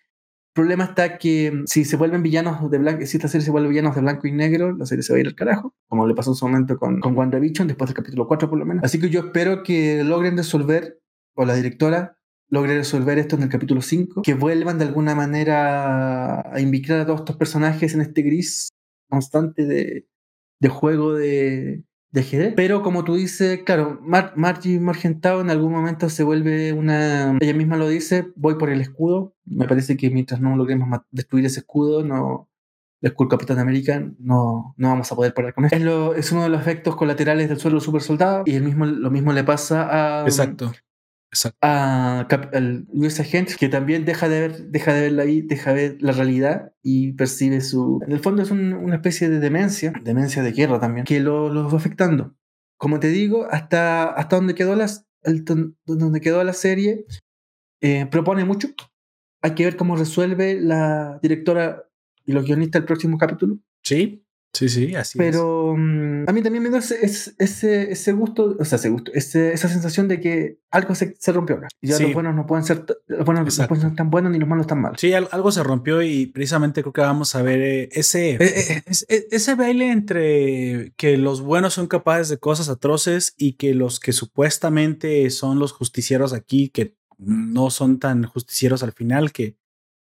problema está que si se vuelven villanos de blanco, si esta serie se vuelve villanos de blanco y negro, la serie se va a ir al carajo, como le pasó en su momento con, con WandaVision, después del capítulo 4 por lo menos. Así que yo espero que logren resolver, o la directora logre resolver esto en el capítulo 5, que vuelvan de alguna manera a invitar a todos estos personajes en este gris constante de, de juego de, de. Pero como tú dices, claro, Margie Morgenthau en algún momento se vuelve una... Ella misma lo dice, voy por el escudo. Me parece que mientras no logremos destruir ese escudo, no... El escudo Capitán América no, no vamos a poder parar con eso. Es, uno de los efectos colaterales del suelo super soldado y el mismo, lo mismo le pasa a, Exacto a, al US Agent, que también deja de ver, deja de verla ahí, deja de ver la realidad y percibe su. En el fondo es una especie de demencia, demencia de guerra también, que los lo va afectando. Como te digo, hasta, hasta donde quedó las, donde quedó la serie, eh, propone mucho. Hay que ver cómo resuelve la directora y los guionistas el próximo capítulo. Sí, Sí, sí, así Pero mm, a mí también me da ese, ese, ese gusto, o sea, ese gusto, ese, esa sensación de que algo se, se rompió ya los buenos no pueden ser, los buenos no pueden ser tan buenos ni los malos tan malos. Sí, algo se rompió y precisamente creo que vamos a ver eh, ese, eh, eh, ese baile entre que los buenos son capaces de cosas atroces y que los que supuestamente son los justicieros aquí, que no son tan justicieros al final, que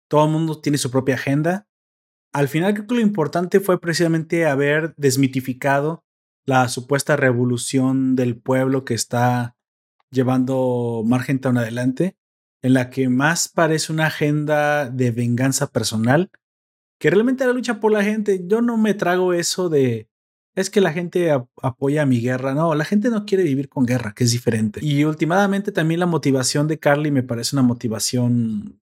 todo el mundo tiene su propia agenda al final creo que lo importante fue precisamente haber desmitificado la supuesta revolución del pueblo que está llevando Margentown adelante, en la que más parece una agenda de venganza personal que realmente la lucha por la gente. Yo no me trago eso de es que la gente apoya mi guerra. No, la gente no quiere vivir con guerra, que es diferente. Y últimamente también la motivación de Carly me parece una motivación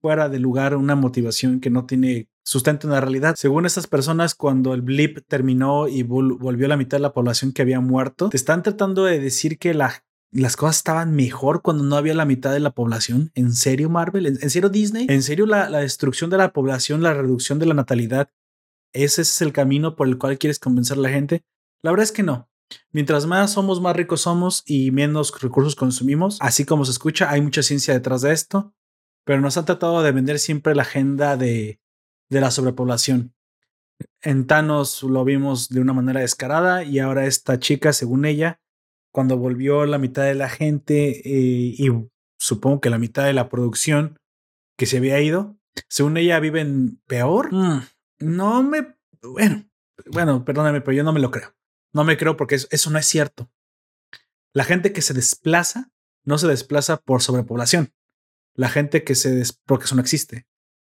fuera de lugar, una motivación que no tiene sustento en la realidad. Según estas personas, cuando el blip terminó y volvió la mitad de la población que había muerto, te están tratando de decir que las cosas estaban mejor cuando no había la mitad de la población. ¿En serio, Marvel? ¿En, serio, Disney? ¿En serio la, destrucción de la población, la reducción de la natalidad ¿Ese es el camino por el cual quieres convencer a la gente? La verdad es que no. Mientras más somos, más ricos somos y menos recursos consumimos. Así como se escucha, hay mucha ciencia detrás de esto, pero nos han tratado de vender siempre la agenda de, de la sobrepoblación. En Thanos lo vimos de una manera descarada y ahora esta chica, según ella, cuando volvió la mitad de la gente eh, y supongo que la mitad de la producción que se había ido, según ella viven peor. Mm no me, bueno, bueno, perdóname, pero yo no me lo creo. No me creo porque eso, no es cierto. La gente que se desplaza no se desplaza por sobrepoblación. La gente que se des, porque eso no existe.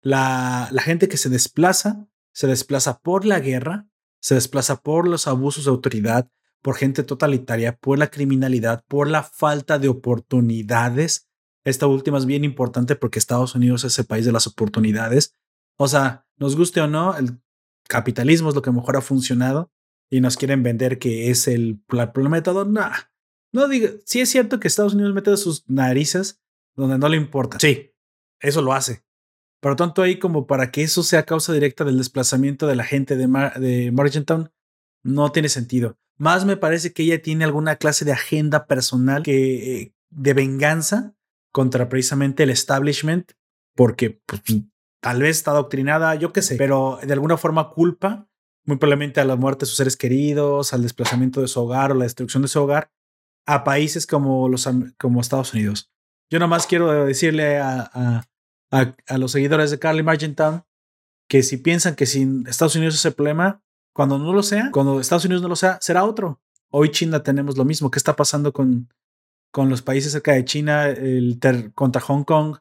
La, gente que se desplaza se desplaza por la guerra, se desplaza por los abusos de autoridad, por gente totalitaria, por la criminalidad, por la falta de oportunidades. Esta última es bien importante porque Estados Unidos es el país de las oportunidades. O sea, nos guste o no, el capitalismo es lo que mejor ha funcionado y nos quieren vender que es el, problema de todo. No, no digo, sí es cierto que Estados Unidos mete sus narices donde no le importa. Sí, eso lo hace. Por lo tanto, ahí como para que eso sea causa directa del desplazamiento de la gente de, Morgantown, no tiene sentido. Más me parece que ella tiene alguna clase de agenda personal que, eh, de venganza contra precisamente el establishment, porque pues, tal vez está adoctrinada, yo qué sé, pero de alguna forma culpa muy probablemente a la muerte de sus seres queridos, al desplazamiento de su hogar o la destrucción de su hogar a países como, los, como Estados Unidos. Yo nomás quiero decirle a, los seguidores de Carly Margentown que si piensan que sin Estados Unidos es el problema, cuando no lo sea, cuando Estados Unidos no lo sea, será otro. Hoy China tenemos lo mismo. ¿Qué está pasando con, con los países cerca de China el contra Hong Kong?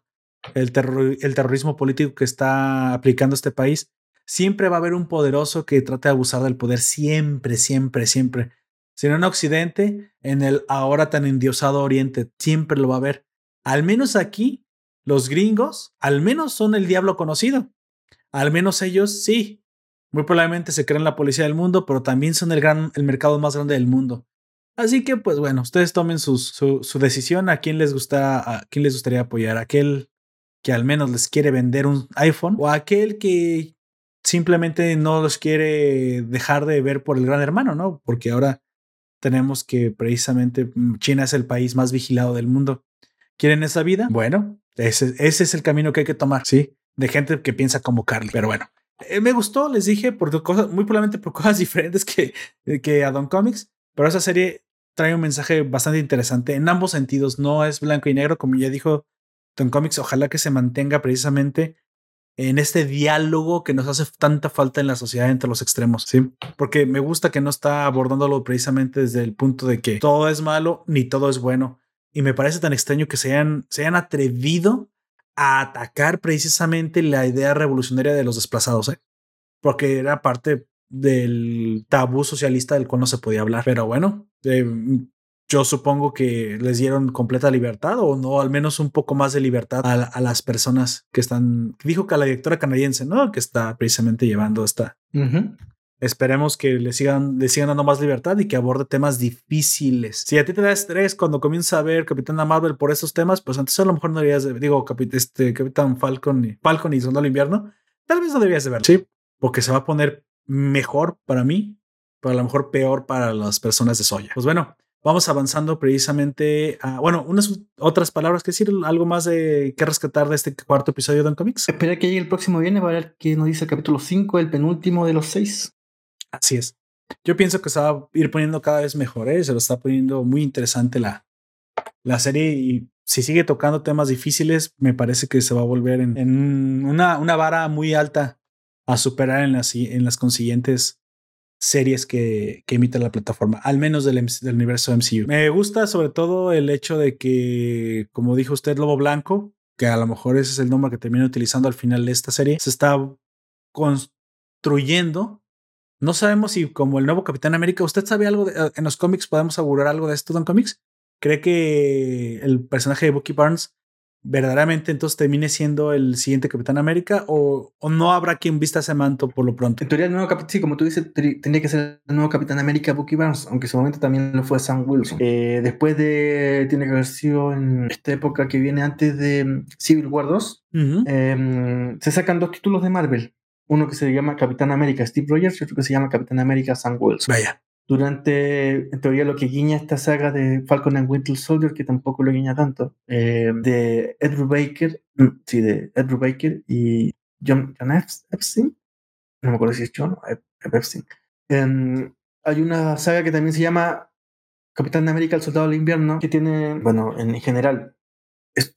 el, el terrorismo político que está aplicando este país, siempre va a haber un poderoso que trate de abusar del poder, siempre, siempre, siempre. Si no en Occidente, en el ahora tan endiosado Oriente, siempre lo va a haber. Al menos aquí, los gringos, al menos son el diablo conocido. Al menos ellos sí. Muy probablemente se creen la policía del mundo, pero también son el, gran, el mercado más grande del mundo. Así que, pues bueno, ustedes tomen su, su, decisión a quién les gusta, a quién les gustaría apoyar, aquel que al menos les quiere vender un iPhone o aquel que simplemente no los quiere dejar de ver por el gran hermano, ¿no? Porque ahora tenemos que precisamente mm, China es el país más vigilado del mundo. ¿Quieren esa vida? Bueno, ese, ese es el camino que hay que tomar, ¿sí? De gente que piensa como Carly. Pero bueno, eh, me gustó, les dije, por cosas, muy probablemente por cosas diferentes que, que a Don Comics, pero esa serie trae un mensaje bastante interesante en ambos sentidos. No es blanco y negro, como ya dijo Don Comics. Ojalá que se mantenga precisamente en este diálogo que nos hace tanta falta en la sociedad entre los extremos, ¿sí? Porque me gusta que no está abordándolo precisamente desde el punto de que todo es malo ni todo es bueno. Y me parece tan extraño que se hayan, se hayan atrevido a atacar precisamente la idea revolucionaria de los desplazados, ¿eh? Porque era parte del tabú socialista del cual no se podía hablar. Pero bueno, eh, yo supongo que les dieron completa libertad o no, al menos un poco más de libertad a, las personas que están. Dijo que a la directora canadiense, ¿no? Que está precisamente llevando esta. Esperemos que le sigan, le sigan dando más libertad y que aborde temas difíciles. Si a ti te da estrés cuando comienzas a ver Capitana Marvel por esos temas, pues antes a lo mejor no deberías de, digo, este, Capitán Falcon y Falcon y Soldado Invierno, tal vez no deberías de verlo. Sí, porque se va a poner mejor para mí, pero a lo mejor peor para las personas de soya. Pues bueno, vamos avanzando precisamente a, bueno, unas otras palabras que decir, algo más de que rescatar de este cuarto episodio de Don Comics. Espera que llegue el próximo viernes para ver qué nos dice el capítulo 5, el penúltimo de los seis. Así es. Yo pienso que se va a ir poniendo cada vez mejor, ¿eh? se lo está poniendo muy interesante la, la serie y si sigue tocando temas difíciles, me parece que se va a volver en, una, una vara muy alta a superar en las, en las consiguientes series que, que emite la plataforma, al menos del, del, universo MCU. Me gusta sobre todo el hecho de que, como dijo usted, Lobo Blanco, que a lo mejor ese es el nombre que termina utilizando al final de esta serie, se está construyendo. No sabemos si como el nuevo Capitán América, ¿usted sabe algo de, en los cómics? ¿Podemos augurar algo de esto, Don Comics? ¿Cree que el personaje de Bucky Barnes verdaderamente entonces termine siendo el siguiente Capitán América o, no habrá quien vista ese manto por lo pronto? En teoría, el nuevo Capitán, sí, como tú dices, tendría que ser el nuevo Capitán América Bucky Barnes, aunque en su momento también lo fue Sam Wilson. Eh, después de, tiene que haber sido en esta época que viene antes de Civil War 2, em, se sacan dos títulos de Marvel. Uno que se llama Capitán América Steve Rogers y otro que se llama Capitán América Sam Wilson. Vaya durante, en teoría, lo que guiña esta saga de Falcon and Winter Soldier, que tampoco lo guiña tanto, eh, de Edward Baker, mm, sí, de Edward Baker y John, Epstein, no me acuerdo si es John o Epstein. Em, hay una saga que también se llama Capitán América, el Soldado del Invierno, que tiene, bueno, en general, es,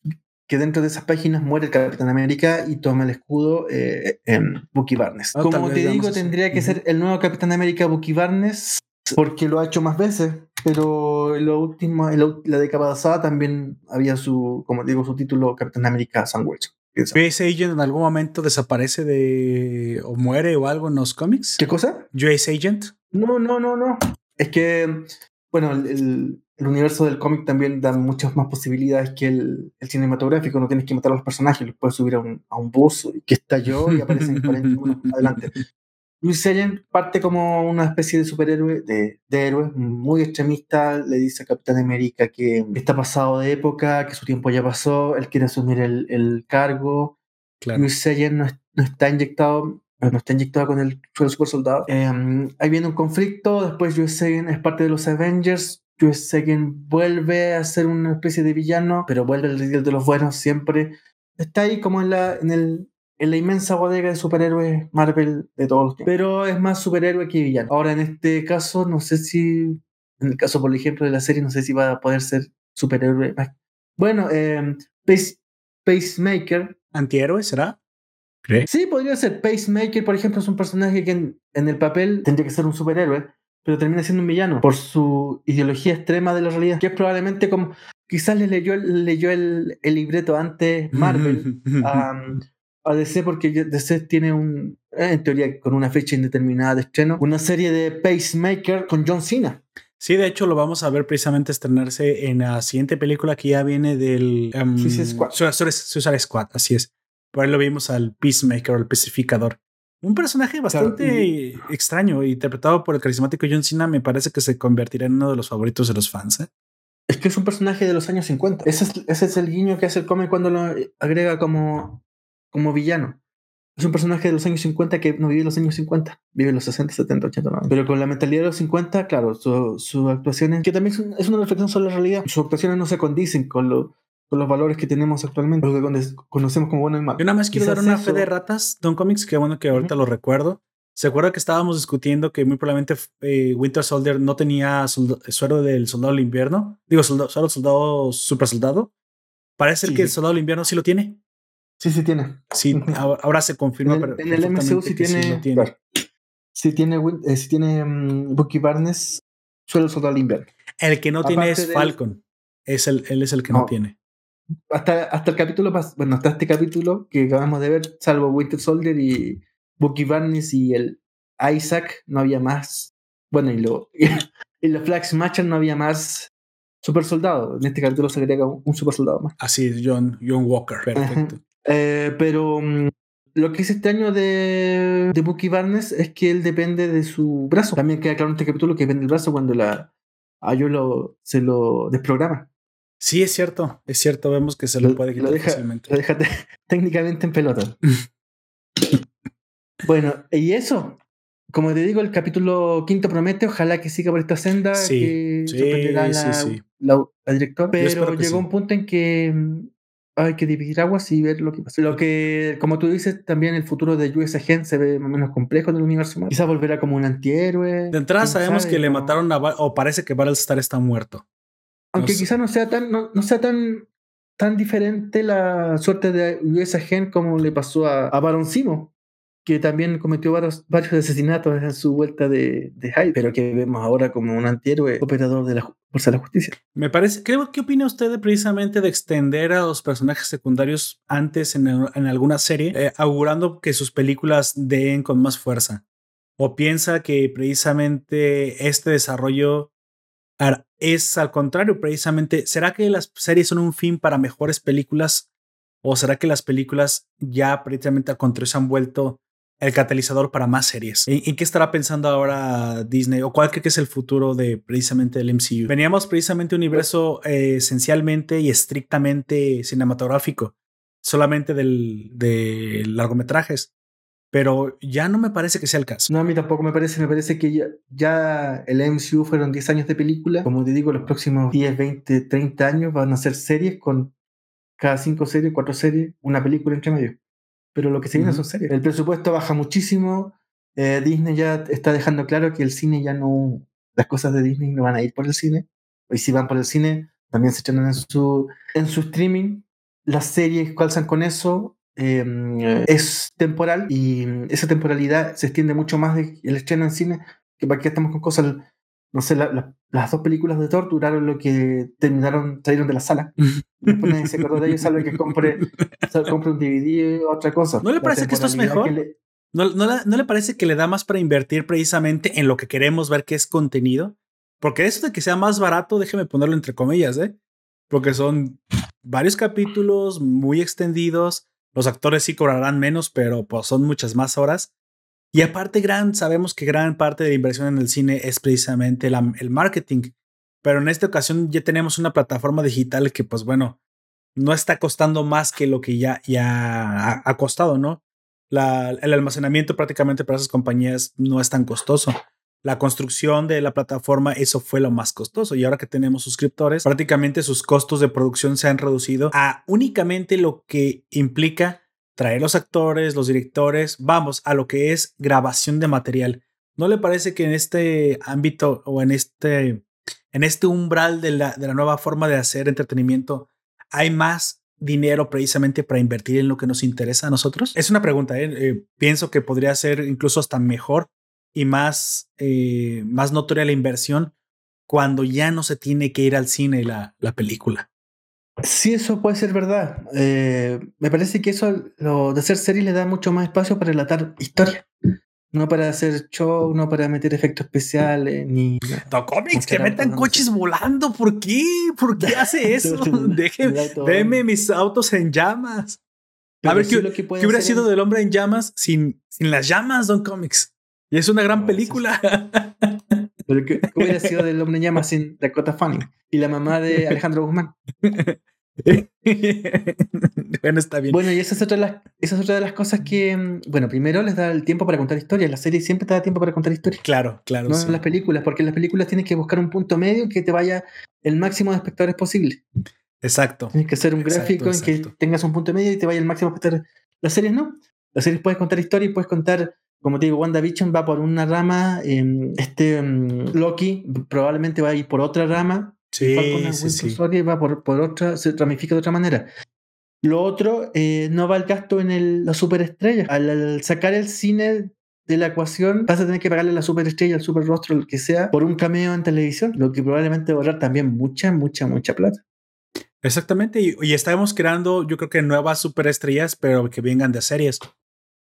que dentro de esas páginas muere el Capitán América y toma el escudo eh, en Bucky Barnes. Ah, Como te digo, tendría que ser el nuevo Capitán América Bucky Barnes porque lo ha hecho más veces, pero en, lo último, en la, década pasada también había su, como digo, su título Capitán América Sandwich. ¿US Agent en algún momento desaparece de o muere o algo en los cómics? ¿Qué cosa? ¿US Agent? No, no, no, no. Es que, bueno, el, universo del cómic también da muchas más posibilidades que el, cinematográfico. No tienes que matar a los personajes, los puedes subir a un, a un bus y que yo y aparecen 40 adelante. Luis Agent parte como una especie de superhéroe, de, héroe muy extremista, le dice a Capitán América que está pasado de época, que su tiempo ya pasó, él quiere asumir el, cargo. Claro. Luis no, está inyectado, no está inyectado con el, super soldado. Em, ahí viene un conflicto, después Luis es parte de los Avengers, Luis vuelve a ser una especie de villano, pero vuelve el líder de los buenos siempre. Está ahí como en, la, en el en la inmensa bodega de superhéroes Marvel de todos los tiempos. Pero es más superhéroe que villano. Ahora, en este caso, no sé si, en el caso, por ejemplo, de la serie, no sé si va a poder ser superhéroe. Bueno, eh, Pacemaker. ¿Antihéroe será? Sí, podría ser. Pacemaker, por ejemplo, es un personaje que en, en el papel tendría que ser un superhéroe, pero termina siendo un villano por su ideología extrema de la realidad, que es probablemente como quizás le leyó, leyó el, el libreto antes Marvel a, a DC porque DC tiene un, en teoría con una fecha indeterminada de estreno, una serie de Pacemaker con John Cena. Sí, de hecho lo vamos a ver precisamente estrenarse en la siguiente película que ya viene del um, Suicide Squad. Suicide Squad, así es. Por ahí lo vimos al Peacemaker, el pacificador. Un personaje bastante Claro, extraño, interpretado por el carismático John Cena, me parece que se convertirá en uno de los favoritos de los fans. ¿eh? Es que es un personaje de los años 50. Ese es, ese es el guiño que hace el cómic cuando lo agrega como, como villano. Es un personaje de los años 50 que no vive los años 50, vive los 60, 70, 80, 90. Pero con la mentalidad de los 50, claro, su- sus actuaciones, que también es un- es una reflexión sobre la realidad, sus actuaciones no se condicen con, lo- con los valores que tenemos actualmente, lo que cono- conocemos como bueno y malo. Yo nada más quiero dar una eso- fe de ratas, Don Comics, que bueno que ahorita lo recuerdo. ¿Se acuerda que estábamos discutiendo que muy probablemente eh, Winter Soldier no tenía suero del soldado del invierno? Digo, soldado, solo soldado, super soldado. Parece Sí, que el sí. soldado del invierno sí lo tiene. Sí, sí tiene. Sí, ahora ahora se confirma. En pero el, en el MCU sí tiene, lo tiene. claro. sí tiene, eh, sí tiene mm, Bucky Barnes, suelo soldado del invierno. El que no tiene Aparte es del- Falcon. Es el, él es el que no, No. tiene. Hasta, hasta el capítulo, bueno, hasta este capítulo que acabamos de ver, salvo Winter Soldier y Bucky Barnes y el Isaac, no había más. Bueno, y lo y los Flag Smasher no había más super soldado. En este capítulo se agrega un, un super soldado más. Así es, John, John Walker. Perfecto. Eh, pero mm, lo que es este año de, de Bucky Barnes es que él depende de su brazo. También queda claro en este capítulo que depende del brazo cuando la a yo lo, se lo desprograma. Sí, es cierto. Es cierto. Vemos que se lo, Lo- puede lo quitar deja- fácilmente. Lo deja te- técnicamente en pelota. bueno, y eso. Como te digo, el capítulo quinto promete, ojalá que siga por esta senda, Sí, que sí, sorprenderá a la, sí, sí. la- la directora. Pero llegó sí. un punto en que mm, hay que dividir aguas y ver lo que pasa. Lo que, como tú dices, también el futuro de US Agent se ve más o menos complejo en el universo. Quizás volverá como un antihéroe. De entrada sabemos sabe, que le no- mataron a Val- o parece que Battlestar está muerto. Aunque No sé. quizás no sea tan, no, no sea tan, tan diferente la suerte de US Agent como le pasó a, a Baron Simo, que también cometió varios, varios asesinatos en su vuelta de, de Hyde, pero que vemos ahora como un antihéroe operador de la Fuerza de la Justicia. Me parece, creo, ¿qué opina usted de precisamente de extender a los personajes secundarios antes en, en alguna serie, eh, augurando que sus películas den con más fuerza? ¿O piensa que precisamente este desarrollo ar- es al contrario, precisamente, ¿será que las series son un fin para mejores películas? ¿O será que las películas ya precisamente al contrario se han vuelto el catalizador para más series? ¿En, en qué estará pensando ahora Disney? ¿O cuál cree que es el futuro de precisamente del MCU? Veníamos precisamente un universo eh, esencialmente y estrictamente cinematográfico, solamente del, de largometrajes. Pero ya no me parece que sea el caso. No, a mí tampoco me parece, me parece que ya, ya el MCU fueron 10 años de película. Como te digo, los próximos 10, 20, 30 años van a ser series con cada 5 series, 4 series, una película entre medio. Pero lo que se viene Ujú. son series. El presupuesto baja muchísimo. eh, Disney ya está dejando claro que el cine ya no. Las cosas de Disney no van a ir por el cine. Y si van por el cine, también se estrenan en su, en su streaming. Las series calzan con eso. Eh, es temporal y esa temporalidad se extiende mucho más del estreno en cine. Que para qué estamos con cosas. No sé, la- la- las dos películas de Thor duraron lo que terminaron, salieron de la sala. Después se acordó de ellos, salvo que compre, compre un DVD o otra cosa. ¿No le parece que esto es mejor? que le- ¿No, no, le- no le parece que le da más para invertir precisamente en lo que queremos ver que es contenido? Porque eso de que sea más barato, déjeme ponerlo entre comillas, ¿eh? Porque son varios capítulos muy extendidos. Los actores sí cobrarán menos, pero pues son muchas más horas. Y aparte, gran, sabemos que gran parte de la inversión en el cine es precisamente el marketing. Pero en esta ocasión ya tenemos una plataforma digital que, pues bueno, no está costando más que lo que ya, ya ha, costado, ¿no? El almacenamiento prácticamente para esas compañías no es tan costoso. La construcción de la plataforma, eso fue lo más costoso. Y ahora que tenemos suscriptores, prácticamente sus costos de producción se han reducido a únicamente lo que implica traer los actores, los directores, vamos, a lo que es grabación de material. ¿No le parece que en este ámbito o en este, en este umbral de la, de la nueva forma de hacer entretenimiento hay más dinero precisamente para invertir en lo que nos interesa a nosotros? Es una pregunta, ¿eh? Eh, pienso que podría ser incluso hasta mejor y más, eh, más notoria la inversión cuando ya no se tiene que ir al cine la, la película. Sí, eso puede ser verdad. Eh, me parece que eso, lo de hacer series, le da mucho más espacio para relatar historia. No para hacer show, no para meter efectos especiales, ni. No, cómics, que metan coches volando. ¿Por qué? ¿Por qué hace eso? Déjeme, mis autos en llamas. a ver, ¿qué, hubiera sido del hombre en llamas sin, sin las llamas, Don Comics? Y es una gran película. Pero ¿qué, hubiera sido del hombre en llamas sin Dakota Fanning? Y la mamá de Alejandro Guzmán. bueno, está bien. Bueno, y esa es, otra de las, esa es otra de las cosas que, mm, bueno, primero les da el tiempo para contar historias. La serie siempre te da tiempo para contar historias. Claro, claro. No en las películas, porque en las películas tienes que buscar un punto medio que te vaya el máximo de espectadores posible. Exacto. Tienes que hacer un gráfico en que tengas un punto medio y te vaya el máximo de espectadores. Las series no. Las series puedes contar historias y puedes contar como te digo, WandaVision va por una rama, em, este em, Loki probablemente va a ir por otra rama, Sí, sí, sí. va por, por, otra, se ramifica de otra manera. Lo otro, eh, no va el gasto en el, la superestrella. Al, sacar el cine de la ecuación, vas a tener que pagarle a la superestrella, al super rostro, lo que sea, por un cameo en televisión, lo que probablemente va a ahorrar también mucha, mucha, mucha plata. Exactamente, y, y estamos creando, yo creo que nuevas superestrellas, pero que vengan de series.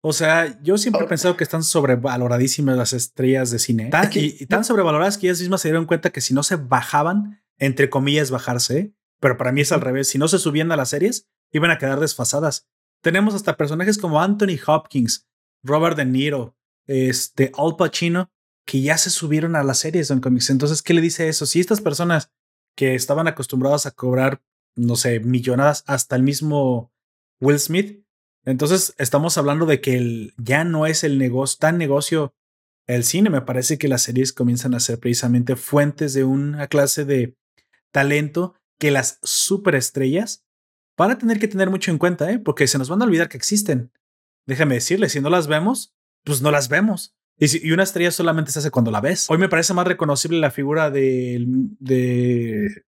O sea, yo siempre he pensado que están sobrevaloradísimas las estrellas de cine. y, tan sobrevaloradas que ellas mismas se dieron cuenta que si no se bajaban, entre comillas, bajarse, pero para mí es al revés, si no se subían a las series, iban a quedar desfasadas. Tenemos hasta personajes como Anthony Hopkins, Robert De Niro, este, Al Pacino, que ya se subieron a las series en cómics. Entonces, ¿qué le dice eso? Si estas personas que estaban acostumbradas a cobrar, no sé, millonadas, hasta el mismo Will Smith, entonces estamos hablando de que el, ya no es el negocio, tan negocio el cine. Me parece que las series comienzan a ser precisamente fuentes de una clase de talento que las superestrellas van a tener que tener mucho en cuenta, ¿eh? porque se nos van a olvidar que existen. Déjame decirle, si no las vemos, pues no las vemos. Y, una estrella solamente se hace cuando la ves. Hoy me parece más reconocible la figura de, de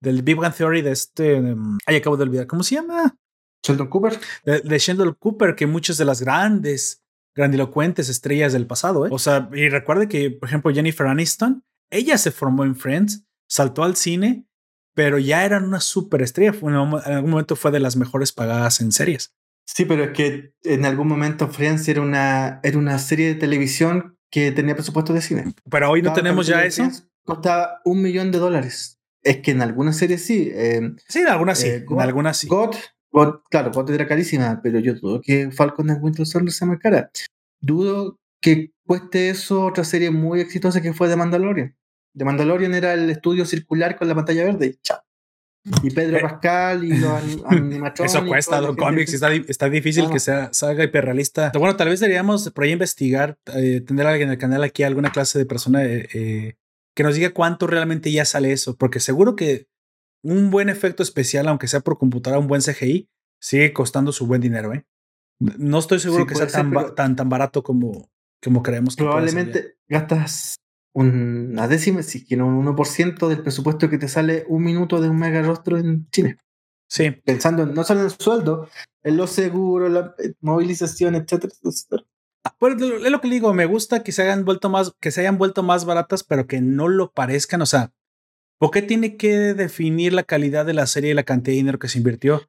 del Big Bang Theory de este. Um, ay, acabo de olvidar. ¿Cómo se llama? Sheldon Cooper. De, Sheldon Cooper, que muchas de las grandes, grandilocuentes estrellas del pasado. ¿eh? O sea, y recuerde que, por ejemplo, Jennifer Aniston, ella se formó en Friends, saltó al cine pero ya era una superestrella. En algún momento fue de las mejores pagadas en series. Sí, pero es que en algún momento Friends era una, era una serie de televisión que tenía presupuesto de cine. Pero hoy no tenemos ya eso. Costaba un millón de dólares. Es que en algunas series sí. Em, sí, en algunas sí. Eh, en algunas sí. God, claro, God era carísima, pero yo dudo que Falcon and Winter Soldier sea más cara. Dudo que cueste eso otra serie muy exitosa que fue The Mandalorian. De Mandalorian era el estudio circular con la pantalla verde. Chao. Y Pedro eh. Pascal y los animatrones. Eso cuesta, Don Comics. Está, está, difícil que sea, salga hiperrealista. Bueno, tal vez deberíamos por ahí investigar, eh, tener alguien en el canal aquí, alguna clase de persona eh, que nos diga cuánto realmente ya sale eso. Porque seguro que un buen efecto especial, aunque sea por computadora, un buen CGI, sigue costando su buen dinero. ¿eh? No estoy seguro que sea tan, tan, tan barato como, como creemos que Probablemente gastas una décima, si quiero un 1% del presupuesto que te sale un minuto de un mega rostro en Chile. Sí. Pensando no solo en el sueldo, en los seguros, la eh, movilización, etcétera, ah, es lo que digo, me gusta que se hayan vuelto más, que se hayan vuelto más baratas, pero que no lo parezcan. O sea, ¿por qué tiene que definir la calidad de la serie y la cantidad de dinero que se invirtió?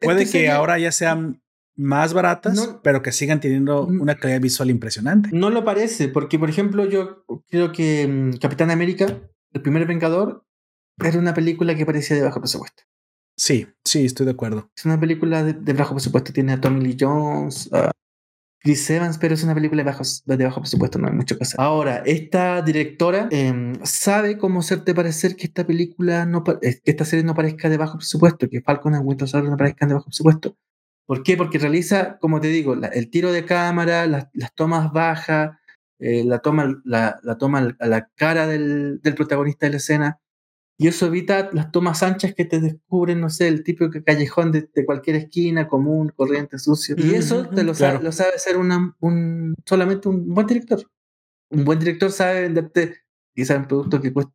puede, que, ahora ya sean más baratas, pero que sigan teniendo una calidad visual impresionante. No lo parece, porque por ejemplo yo creo que mm, Capitán América, el primer Vengador, era una película que parecía de bajo presupuesto. Sí, sí, estoy de acuerdo. Es una película de, bajo presupuesto, tiene a Tommy Lee Jones, a Chris Evans, pero es una película de bajo, de bajo presupuesto, no hay mucho que hacer. Ahora, esta directora em, sabe cómo hacerte parecer que esta película no que esta serie no parezca de bajo presupuesto, que Falcon y Winter Soldier no parezcan de bajo presupuesto ¿Por qué? Porque realiza, como te digo, el tiro de cámara, las, tomas bajas, eh, la, toma, la, toma a la cara del, protagonista de la escena. Y eso evita las tomas anchas que te descubren, no sé, el típico callejón de, cualquier esquina, común, corriente, sucio. Y eso te lo, sabe, lo sabe hacer un, solamente un buen director. Un buen director sabe venderte quizás un producto que cuesta,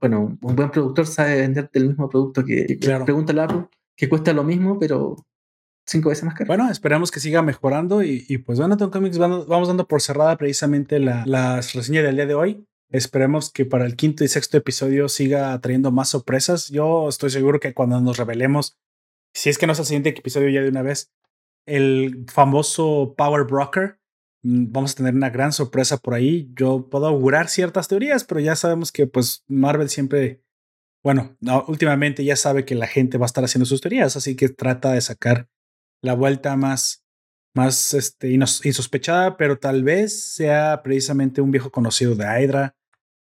bueno, un buen productor sabe venderte el mismo producto que, claro. pregúntale a Apple, que cuesta lo mismo, pero cinco veces más caro. Bueno, esperamos que siga mejorando y, pues bueno, Tom Comics vamos dando por cerrada precisamente la, reseña del día de hoy. Esperemos que para el quinto y sexto episodio siga trayendo más sorpresas. Yo estoy seguro que cuando nos revelemos, si es que no es el siguiente episodio ya de una vez, el famoso Power Broker, mm, vamos a tener una gran sorpresa por ahí. Yo puedo augurar ciertas teorías, pero ya sabemos que pues Marvel siempre, bueno, últimamente ya sabe que la gente va a estar haciendo sus teorías, así que trata de sacar la vuelta más más este, insospechada, pero tal vez sea precisamente un viejo conocido de Hydra.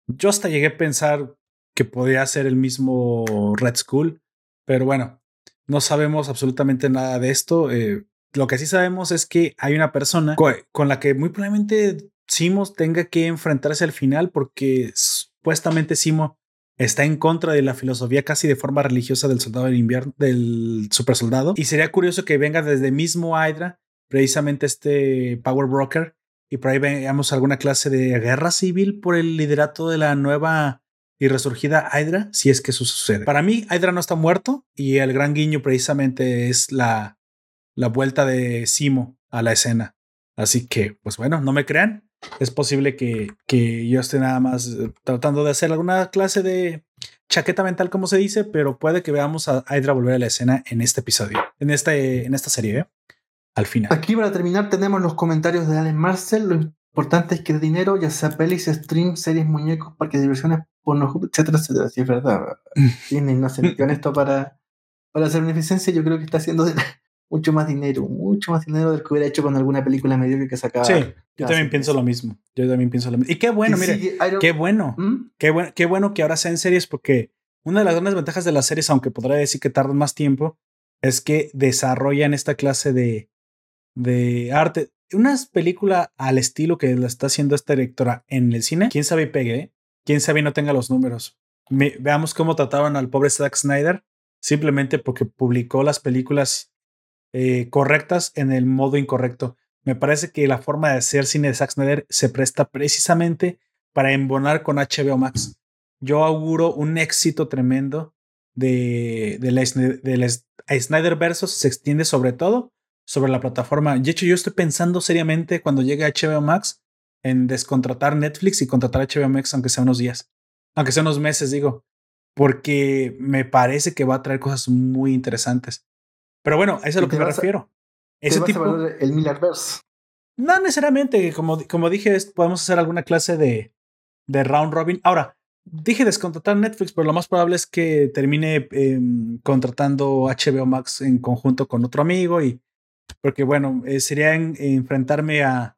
Yo hasta llegué a pensar que podría ser el mismo Red Skull, pero bueno, no sabemos absolutamente nada de esto. Eh, lo que sí sabemos es que hay una persona con la que muy probablemente Simo tenga que enfrentarse al final porque supuestamente Simo está en contra de la filosofía casi de forma religiosa del soldado del invierno, del super soldado. Y sería curioso que venga desde mismo Hydra precisamente este Power Broker y por ahí veamos alguna clase de guerra civil por el liderato de la nueva y resurgida Hydra, si es que eso sucede. Para mí, Hydra no está muerto y el gran guiño precisamente es la, la vuelta de Simo a la escena. Así que, pues bueno, no me crean. Es posible que, que yo esté nada más eh, tratando de hacer alguna clase de chaqueta mental, como se dice, pero puede que veamos a Hydra volver a la escena en este episodio, en, este, en esta serie. ¿eh? Al final. Aquí para terminar tenemos los comentarios de Allen Marcel. Lo importante es que el dinero, ya sea pelis, stream, series, muñecos, parques de diversiones, porno, etcétera, etcétera. Si es verdad. Tiene no se metió en esto para, para hacer beneficencia. Yo creo que está haciendo mucho más dinero, mucho más dinero del que hubiera hecho con alguna película mediocre que sacaba. Sí, yo también pienso lo mismo. Yo también pienso lo mismo. Y qué bueno, mire, qué bueno, ¿Mm? qué bueno, qué bueno que ahora sean series porque una de las grandes ventajas de las series, aunque podría decir que tardan más tiempo, es que desarrollan esta clase de, de arte. Una película al estilo que la está haciendo esta directora en el cine, quién sabe y pegue, ¿eh? quién sabe y no tenga los números. veamos cómo trataban al pobre Zack Snyder, simplemente porque publicó las películas eh, correctas en el modo incorrecto. Me parece que la forma de hacer cine de Zack Snyder se presta precisamente para embonar con HBO Max. Yo auguro un éxito tremendo de, de, la, de la Snyder Versus, se extiende sobre todo sobre la plataforma. De hecho, yo estoy pensando seriamente cuando llegue a HBO Max en descontratar Netflix y contratar HBO Max, aunque sea unos días, aunque sea unos meses, digo, porque me parece que va a traer cosas muy interesantes. Pero bueno, eso es a lo que me refiero. Ese tipo. el Millerverse. No necesariamente, como, como dije, podemos hacer alguna clase de, de round robin. Ahora, dije descontratar Netflix, pero lo más probable es que termine em, contratando HBO Max en conjunto con otro amigo y porque bueno, eh, sería enfrentarme a,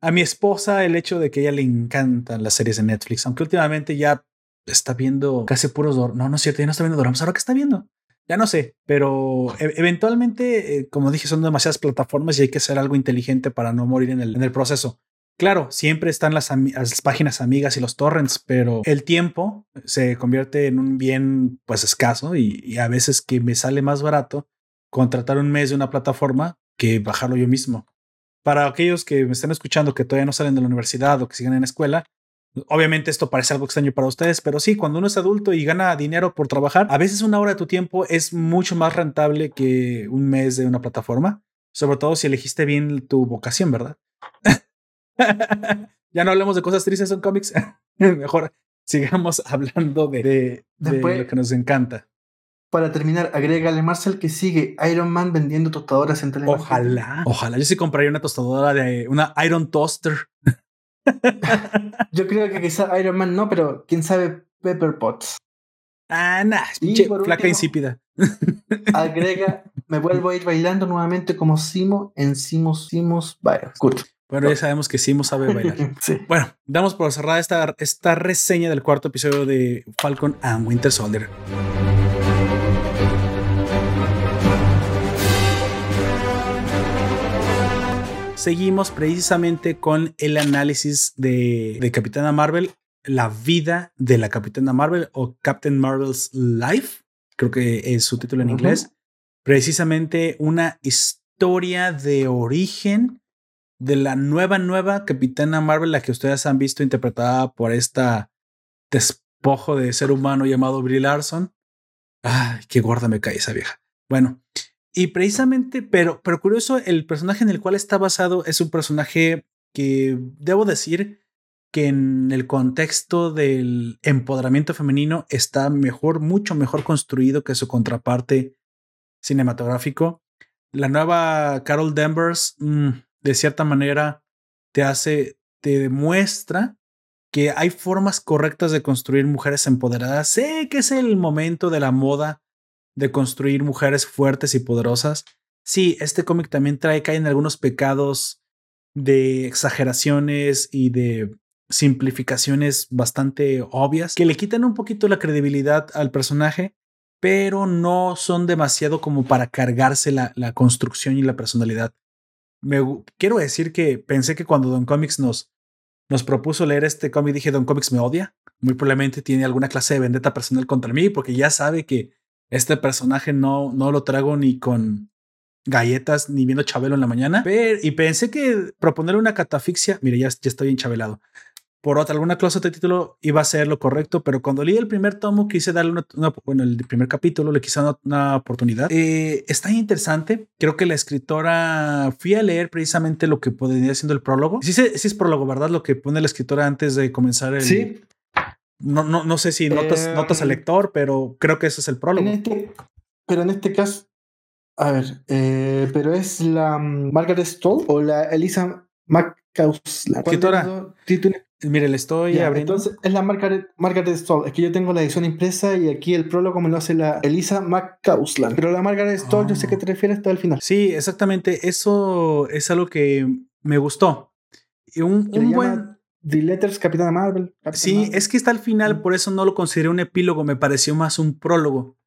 a mi esposa el hecho de que a ella le encantan las series de Netflix, aunque últimamente ya está viendo casi puros... No, no es cierto, ya no está viendo dramas. ¿Ahora qué está viendo? Ya no sé, pero e, eventualmente, eh, como dije, son demasiadas plataformas y hay que hacer algo inteligente para no morir en el, en el proceso. Claro, siempre están las, las, páginas amigas y los torrents, pero el tiempo se convierte en un bien pues escaso y, y, a veces que me sale más barato contratar un mes de una plataforma que bajarlo yo mismo. Para aquellos que me están escuchando que todavía no salen de la universidad o que siguen en la escuela, obviamente esto parece algo extraño para ustedes, pero sí, cuando uno es adulto y gana dinero por trabajar, a veces una hora de tu tiempo es mucho más rentable que un mes de una plataforma, sobre todo si elegiste bien tu vocación, ¿verdad? ya no hablemos de cosas tristes en cómics, mejor sigamos hablando de, de lo que nos encanta. Para terminar, agrégale Marcel que sigue Iron Man vendiendo tostadoras en televisión. Ojalá, ojalá. Yo sí compraría una tostadora de una Iron Toaster. Yo creo que quizá Iron Man no, pero quién sabe Pepper Potts. Ah, nah, pinche flaca insípida. agrega, me vuelvo a ir bailando nuevamente como Simo en Simos Simos. Bueno, ya sabemos que Simo sabe bailar. sí. Bueno, damos por cerrada esta, esta reseña del cuarto episodio de Falcon and Winter Soldier. Seguimos precisamente con el análisis de, de Capitana Marvel, la vida de la Capitana Marvel o Captain Marvel's Life, creo que es su título en inglés. Precisamente una historia de origen de la nueva, nueva Capitana Marvel, la que ustedes han visto interpretada por esta despojo de ser humano llamado Brie Larson. Ay, qué gorda me cae esa vieja. Bueno, y precisamente, pero, pero curioso, el personaje en el cual está basado es un personaje que debo decir que en el contexto del empoderamiento femenino está mejor, mucho mejor construido que su contraparte cinematográfico. La nueva Carol Danvers, mm, de cierta manera, te hace, te demuestra que hay formas correctas de construir mujeres empoderadas. Sé que es el momento de la moda de construir mujeres fuertes y poderosas. Sí, este cómic también trae, cae en algunos pecados de exageraciones y de simplificaciones bastante obvias que le quitan un poquito la credibilidad al personaje, pero no son demasiado como para cargarse la, la construcción y la personalidad. Me, quiero decir que pensé que cuando Don Comics nos, nos propuso leer este cómic, dije, Don Comics me odia. Muy probablemente tiene alguna clase de vendetta personal contra mí, porque ya sabe que este personaje no, no lo trago ni con galletas ni viendo Chabelo en la mañana. y pensé que proponerle una catafixia, mire, ya, ya estoy enchabelado. Por otra, alguna clase de título iba a ser lo correcto, pero cuando leí el primer tomo quise darle una, bueno, el primer capítulo le quise dar una, oportunidad. Eh, está interesante. Creo que la escritora fui a leer precisamente lo que podría siendo el prólogo. Sí, sí, es prólogo, ¿verdad? Lo que pone la escritora antes de comenzar el. Sí. No, no, no sé si notas, notas al lector, pero creo que ese es el prólogo. Este, pero en este caso, a ver, eh, pero es la Margaret Stoll o la Elisa McCausland. Escritora. Mire, le estoy abriendo. Entonces, es la Margaret, Margaret Stoll. Es que yo tengo la edición impresa y aquí el prólogo me lo hace la Elisa McCausland. Pero la Margaret Stoll, yo sé que te refieres hasta el final. Sí, exactamente. Eso es algo que me gustó. Y un, un buen. The Letters, Capitana Marvel. sí, es que está al final, por eso no lo consideré un epílogo, me pareció más un prólogo.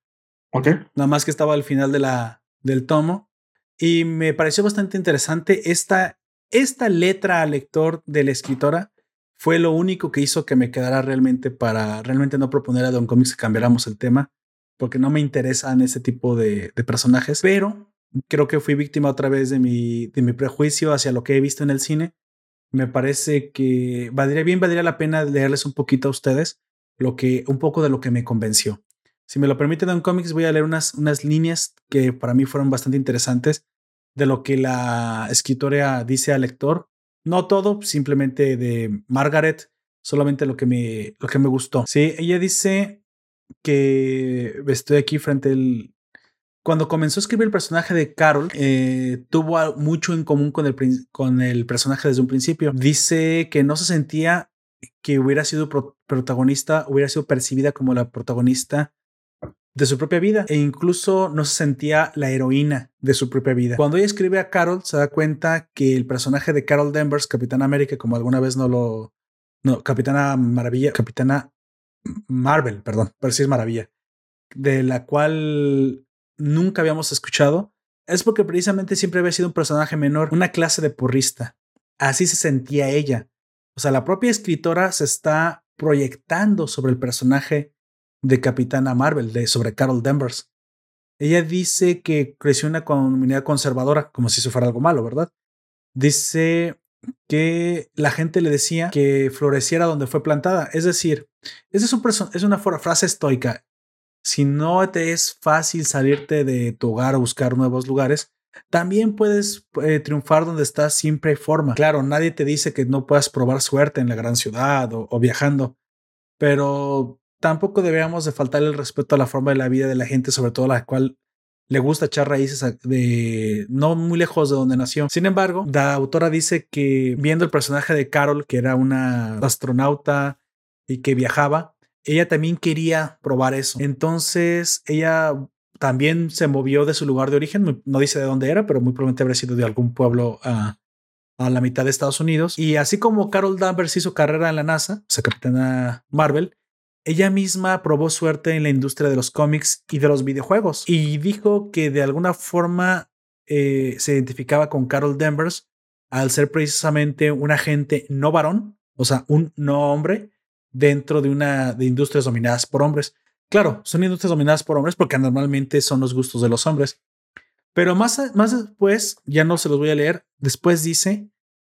Ok. Nada más que estaba al final de la, del tomo. Y me pareció bastante interesante esta, esta letra al lector de la escritora fue lo único que hizo que me quedara realmente para realmente no proponer a Don Comics que cambiáramos el tema, porque no me interesan ese tipo de, personajes, pero creo que fui víctima otra vez de mi, de mi prejuicio hacia lo que he visto en el cine. Me parece que valdría bien, valdría la pena leerles un poquito a ustedes lo que, un poco de lo que me convenció. Si me lo permite Don Comics, voy a leer unas, unas líneas que para mí fueron bastante interesantes de lo que la escritora dice al lector no todo, simplemente de Margaret, solamente lo que me, lo que me gustó. Sí, ella dice que estoy aquí frente al... Cuando comenzó a escribir el personaje de Carol, eh, tuvo mucho en común con el, personaje desde un principio. Dice que no se sentía que hubiera sido protagonista, hubiera sido percibida como la protagonista de su propia vida e incluso no se sentía la heroína de su propia vida. Cuando ella escribe a Carol, se da cuenta que el personaje de Carol Danvers, Capitán América, como alguna vez no lo... No, Capitana Maravilla, Capitana Marvel, perdón, pero sí es Maravilla, de la cual nunca habíamos escuchado, es porque precisamente siempre había sido un personaje menor, una clase de porrista. Así se sentía ella. O sea, la propia escritora se está proyectando sobre el personaje de Capitana Marvel, de sobre Carol Danvers. Ella dice que creció en una comunidad conservadora, como si eso fuera algo malo, ¿verdad? Dice que la gente le decía que floreciera donde fue plantada. Es decir, esa es, un es una frase estoica. Si no te es fácil salirte de tu hogar a buscar nuevos lugares, también puedes eh, triunfar donde estás siempre hay forma. Claro, nadie te dice que no puedas probar suerte en la gran ciudad o viajando, pero tampoco deberíamos de faltar el respeto a la forma de la vida de la gente, sobre todo a la cual le gusta echar raíces de no muy lejos de donde nació. Sin embargo, la autora dice que viendo el personaje de Carol, que era una astronauta y que viajaba, ella también quería probar eso. Entonces, ella también se movió de su lugar de origen, no dice de dónde era, pero muy probablemente habría sido de algún pueblo a, la mitad de Estados Unidos. Y así como Carol Danvers hizo carrera en la NASA, o sea, capitana Marvel, ella misma probó suerte en la industria de los cómics y de los videojuegos y dijo que de alguna forma eh, se identificaba con Carol Danvers al ser precisamente un agente no varón, o sea, un no hombre dentro de una de industrias dominadas por hombres. Claro, son industrias dominadas por hombres porque normalmente son los gustos de los hombres. Pero más, más después, ya no se los voy a leer, después dice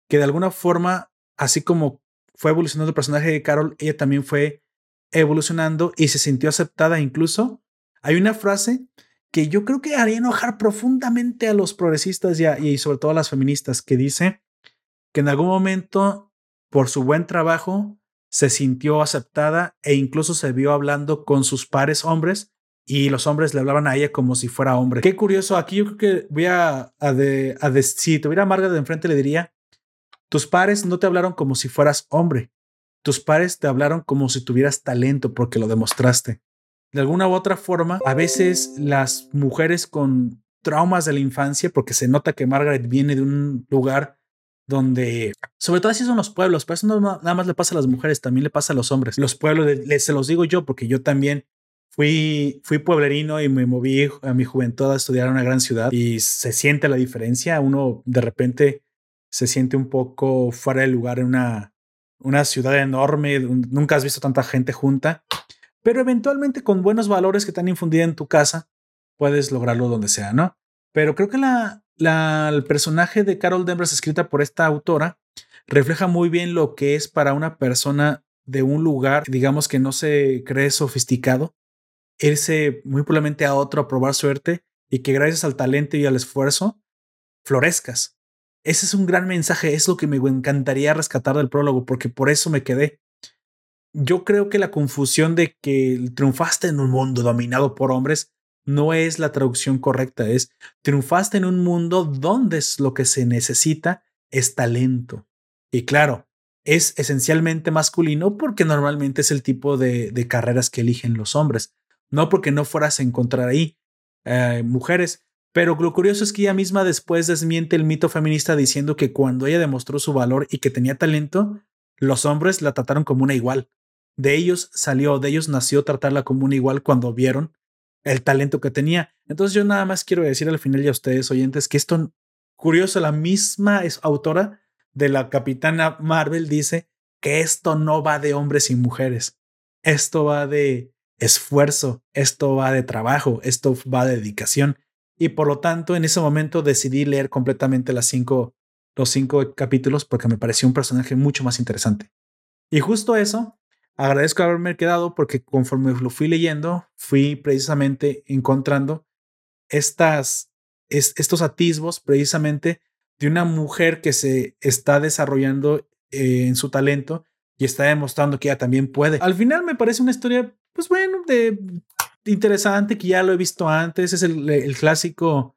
que de alguna forma, así como fue evolucionando el personaje de Carol, ella también fue evolucionando y se sintió aceptada incluso. Hay una frase que yo creo que haría enojar profundamente a los progresistas y, y sobre todo a las feministas, que dice que en algún momento por su buen trabajo, se sintió aceptada e incluso se vio hablando con sus pares hombres y los hombres le hablaban a ella como si fuera hombre. Qué curioso, aquí yo creo que voy a, a, si tuviera a Margaret de enfrente le diría, tus pares no te hablaron como si fueras hombre, tus pares te hablaron como si tuvieras talento porque lo demostraste. De alguna u otra forma, a veces las mujeres con traumas de la infancia, porque se nota que Margaret viene de un lugar donde, sobre todo así son los pueblos, pero eso no nada más le pasa a las mujeres, también le pasa a los hombres. Los pueblos, les, se los digo yo, porque yo también fui, fui pueblerino y me moví a mi juventud a estudiar en una gran ciudad y se siente la diferencia. Uno de repente se siente un poco fuera de lugar en una, una ciudad enorme, nunca has visto tanta gente junta, pero eventualmente con buenos valores que te han infundido en tu casa, puedes lograrlo donde sea, ¿no? Pero creo que la, el personaje de Carol Danvers, escrita por esta autora, refleja muy bien lo que es para una persona de un lugar, digamos que no se cree sofisticado, irse muy probablemente a otro a probar suerte y que gracias al talento y al esfuerzo florezcas. Ese es un gran mensaje, es lo que me encantaría rescatar del prólogo, porque por eso me quedé. Yo creo que la confusión de que triunfaste en un mundo dominado por hombres no es la traducción correcta, es triunfaste en un mundo donde es lo que se necesita es talento. Y claro, es esencialmente masculino porque normalmente es el tipo de, carreras que eligen los hombres, no porque no fueras a encontrar ahí eh, mujeres. Pero lo curioso es que ella misma después desmiente el mito feminista diciendo que cuando ella demostró su valor y que tenía talento, los hombres la trataron como una igual. De ellos salió, de ellos nació tratarla como una igual cuando vieron el talento que tenía. Entonces yo nada más quiero decir al final y a ustedes oyentes que esto, curioso, la misma es autora de la Capitana Marvel dice que esto no va de hombres y mujeres, esto va de esfuerzo, esto va de trabajo, esto va de dedicación. Y por lo tanto, en ese momento decidí leer completamente las cinco, los cinco capítulos porque me pareció un personaje mucho más interesante. Y justo eso agradezco haberme quedado porque conforme lo fui leyendo, fui precisamente encontrando estas, estos atisbos precisamente de una mujer que se está desarrollando eh, en su talento y está demostrando que ella también puede. Al final me parece una historia, pues bueno, de interesante que ya lo he visto antes. Es el, el clásico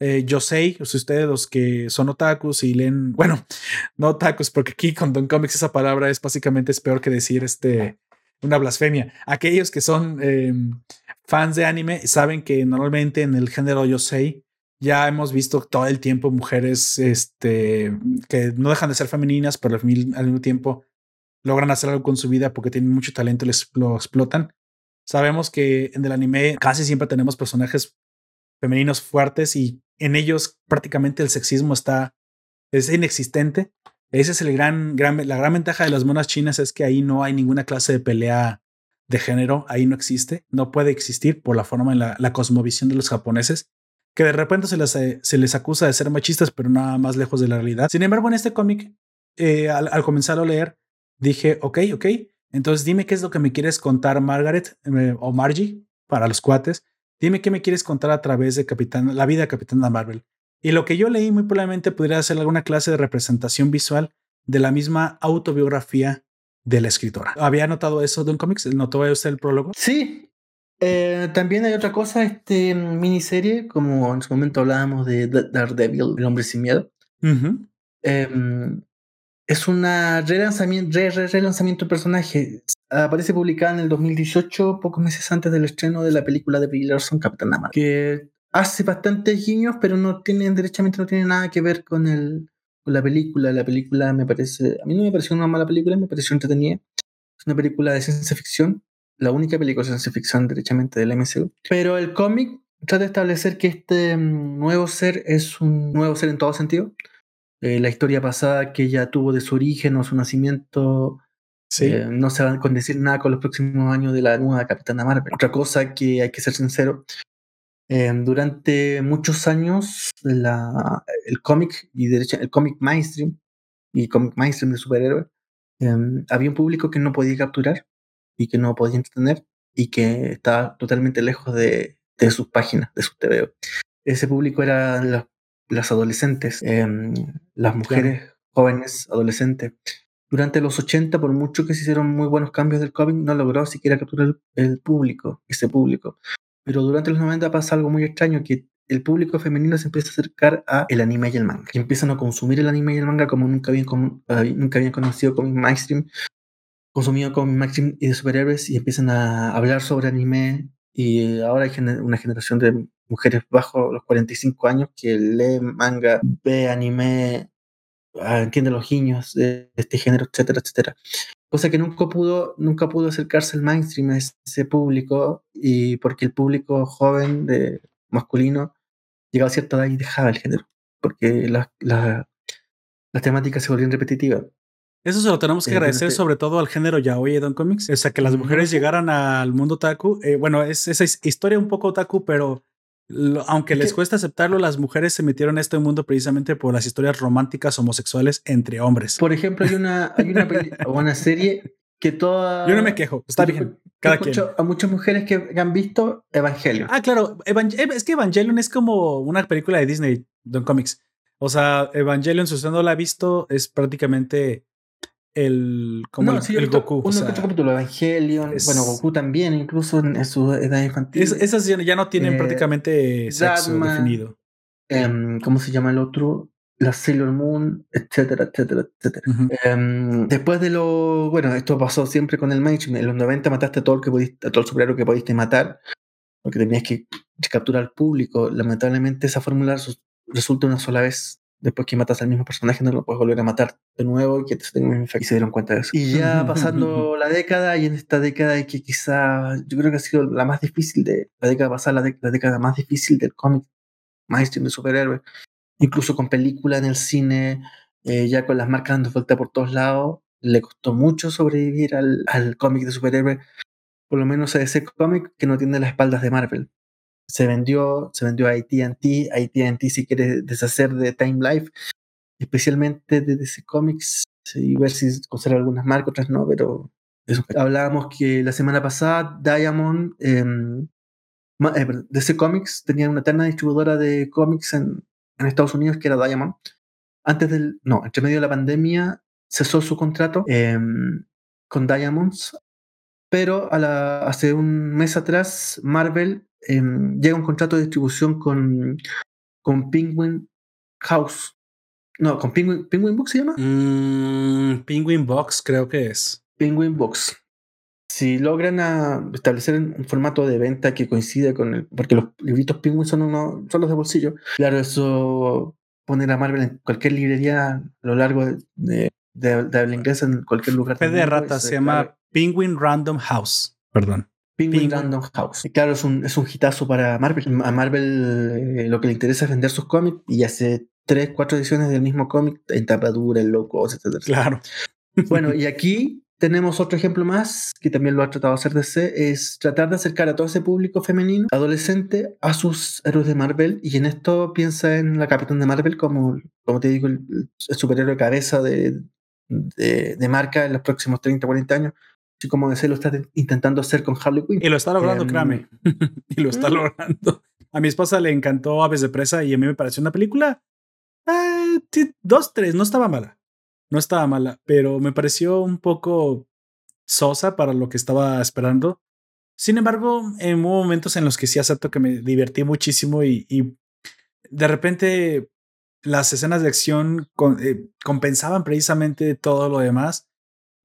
eh, yo sé, ustedes los que son otakus y leen, bueno, no otakus, porque aquí con Don Comics esa palabra es básicamente es peor que decir este, una blasfemia. Aquellos que son em, fans de anime saben que normalmente en el género yo sé ya hemos visto todo el tiempo mujeres este, que no dejan de ser femeninas, pero al, mismo tiempo logran hacer algo con su vida porque tienen mucho talento y les lo explotan. Sabemos que en el anime casi siempre tenemos personajes femeninos fuertes y en ellos prácticamente el sexismo está, es inexistente. Esa es el gran, gran, la gran ventaja de las monas chinas es que ahí no hay ninguna clase de pelea de género, ahí no existe, no puede existir por la forma en la, la cosmovisión de los japoneses, que de repente se les, se les acusa de ser machistas, pero nada más lejos de la realidad. Sin embargo, en este cómic, eh, al, al, comenzar a leer, dije, ok, ok, entonces dime qué es lo que me quieres contar Margaret eh, o Margie para los cuates. Dime qué me quieres contar a través de Capitán, la vida de Capitana Marvel. Y lo que yo leí muy probablemente podría ser alguna clase de representación visual de la misma autobiografía de la escritora. ¿Había notado eso de un cómics? ¿Notó usted el prólogo? Sí. Eh, también hay otra cosa, este miniserie, como en su momento hablábamos de Daredevil, el hombre sin miedo. Em, es una relanzamiento, re, re, relanzamiento de personaje aparece publicada en el 2018, pocos meses antes del estreno de la película de Brie Larson, Capitán Marvel, que hace bastantes guiños, pero no tiene, derechamente no tiene nada que ver con, el, con la película. La película me parece, a mí no me pareció una mala película, me pareció entretenida. Es una película de ciencia ficción, la única película de ciencia ficción derechamente del MCU. Pero el cómic trata de establecer que este mm, nuevo ser es un nuevo ser en todo sentido. Eh, la historia pasada que ella tuvo de su origen o su nacimiento eh, no se van a decir nada con los próximos años de la nueva Capitana Marvel. Otra cosa que hay que ser sincero, eh, durante muchos años la, el cómic y derecha, el cómic mainstream y cómic mainstream de superhéroes eh, había un público que no podía capturar y que no podía entretener y que estaba totalmente lejos de, de sus páginas, de sus TVO. Ese público era las adolescentes, las mujeres jóvenes, adolescentes, durante los 80, por mucho que se hicieron muy buenos cambios del cómic, no logró siquiera capturar el, público, ese público. Pero durante los 90 pasa algo muy extraño, que el público femenino se empieza a acercar a el anime y el manga. Y empiezan a consumir el anime y el manga como nunca habían, nunca habían conocido cómic mainstream, consumido cómic mainstream y de superhéroes, y empiezan a hablar sobre anime. Y ahora hay una generación de mujeres bajo los 45 años que lee manga, ve anime, ah, entiende los guiños de este género, etcétera, etcétera. Cosa que nunca pudo, nunca pudo acercarse al mainstream a ese público, y porque el público joven de masculino llegaba a cierta edad y dejaba el género, porque las temáticas se volvían repetitivas. Eso se lo tenemos que agradecer sobre todo al género yaoi Don Comics. O sea, que las mujeres llegaran al mundo otaku. Eh, bueno, es esa historia un poco otaku, pero aunque les cuesta aceptarlo, las mujeres se metieron en este mundo precisamente por las historias románticas homosexuales entre hombres. Por ejemplo, hay una, hay una, una serie que toda. Yo no me quejo, está bien. Cada quien. A muchas mujeres que han visto Evangelion. Ah, claro. es que Evangelion es como una película de Disney, Don Comics. O sea, Evangelion, si usted no la ha visto, es prácticamente el como el, Goku. Uno capítulo Evangelion, bueno, Goku también, incluso en su edad infantil. esas ya no tienen eh, prácticamente sexo definido. Em, ¿Cómo se llama el otro? La Sailor Moon, etcétera, etcétera, etcétera. Em, después de lo. Bueno, esto pasó siempre con el mainstream. En los 90 mataste a todo, el que pudiste, a todo el superhéroe que pudiste matar, porque tenías que capturar al público. Lamentablemente, esa fórmula resulta una sola vez después que matas al mismo personaje no lo puedes volver a matar de nuevo y que te Y se dieron cuenta de eso. Y ya pasando la década, y en esta década que quizá yo creo que ha sido la más difícil de la década pasada, la, década más difícil del cómic mainstream de superhéroes, incluso con película en el cine, eh, ya con las marcas dando vuelta por todos lados, le costó mucho sobrevivir al, al cómic de superhéroes, por lo menos a ese cómic que no tiene las espaldas de Marvel se vendió, se vendió a AT&T, AT&T si quiere deshacer de Time Life, especialmente de DC Comics, y ver si conserva algunas marcas, otras no, pero eso. Hablábamos que la semana pasada Diamond, em, eh, DC Comics tenía una eterna distribuidora de cómics en, en Estados Unidos que era Diamond. Antes del, no, entre medio de la pandemia cesó su contrato em, con Diamonds, pero a la, hace un mes atrás Marvel Em, llega un contrato de distribución con, con Penguin House. No, con Penguin, Penguin Box se llama. Mm, Penguin Box creo que es. Penguin Box. Si logran establecer un formato de venta que coincide con el. Porque los libritos Penguin son, uno, son los de bolsillo. Claro, eso poner a Marvel en cualquier librería a lo largo de, de, de, en cualquier lugar. de rata se llama Penguin Random House. Perdón. Penguin, Random House. Claro, es un, es un hitazo para Marvel. A Marvel eh, lo que le interesa es vender sus cómics y hace tres, cuatro ediciones del mismo cómic en tapadura, en loco, etc. Claro. Bueno, y aquí tenemos otro ejemplo más que también lo ha tratado de hacer DC, es tratar de acercar a todo ese público femenino, adolescente, a sus héroes de Marvel. Y en esto piensa en la Capitán de Marvel como, como te digo, el, superhéroe cabeza de, de, de, marca en los próximos 30, 40 años como DC lo está intentando hacer con Harley Quinn. Y lo está logrando, créame. y lo está mm. logrando. A mi esposa le encantó Aves de Presa y a mí me pareció una película. Eh, dos, tres, no estaba mala. No estaba mala, pero me pareció un poco sosa para lo que estaba esperando. Sin embargo, en hubo momentos en los que sí acepto que me divertí muchísimo y, y de repente las escenas de acción eh, compensaban precisamente todo lo demás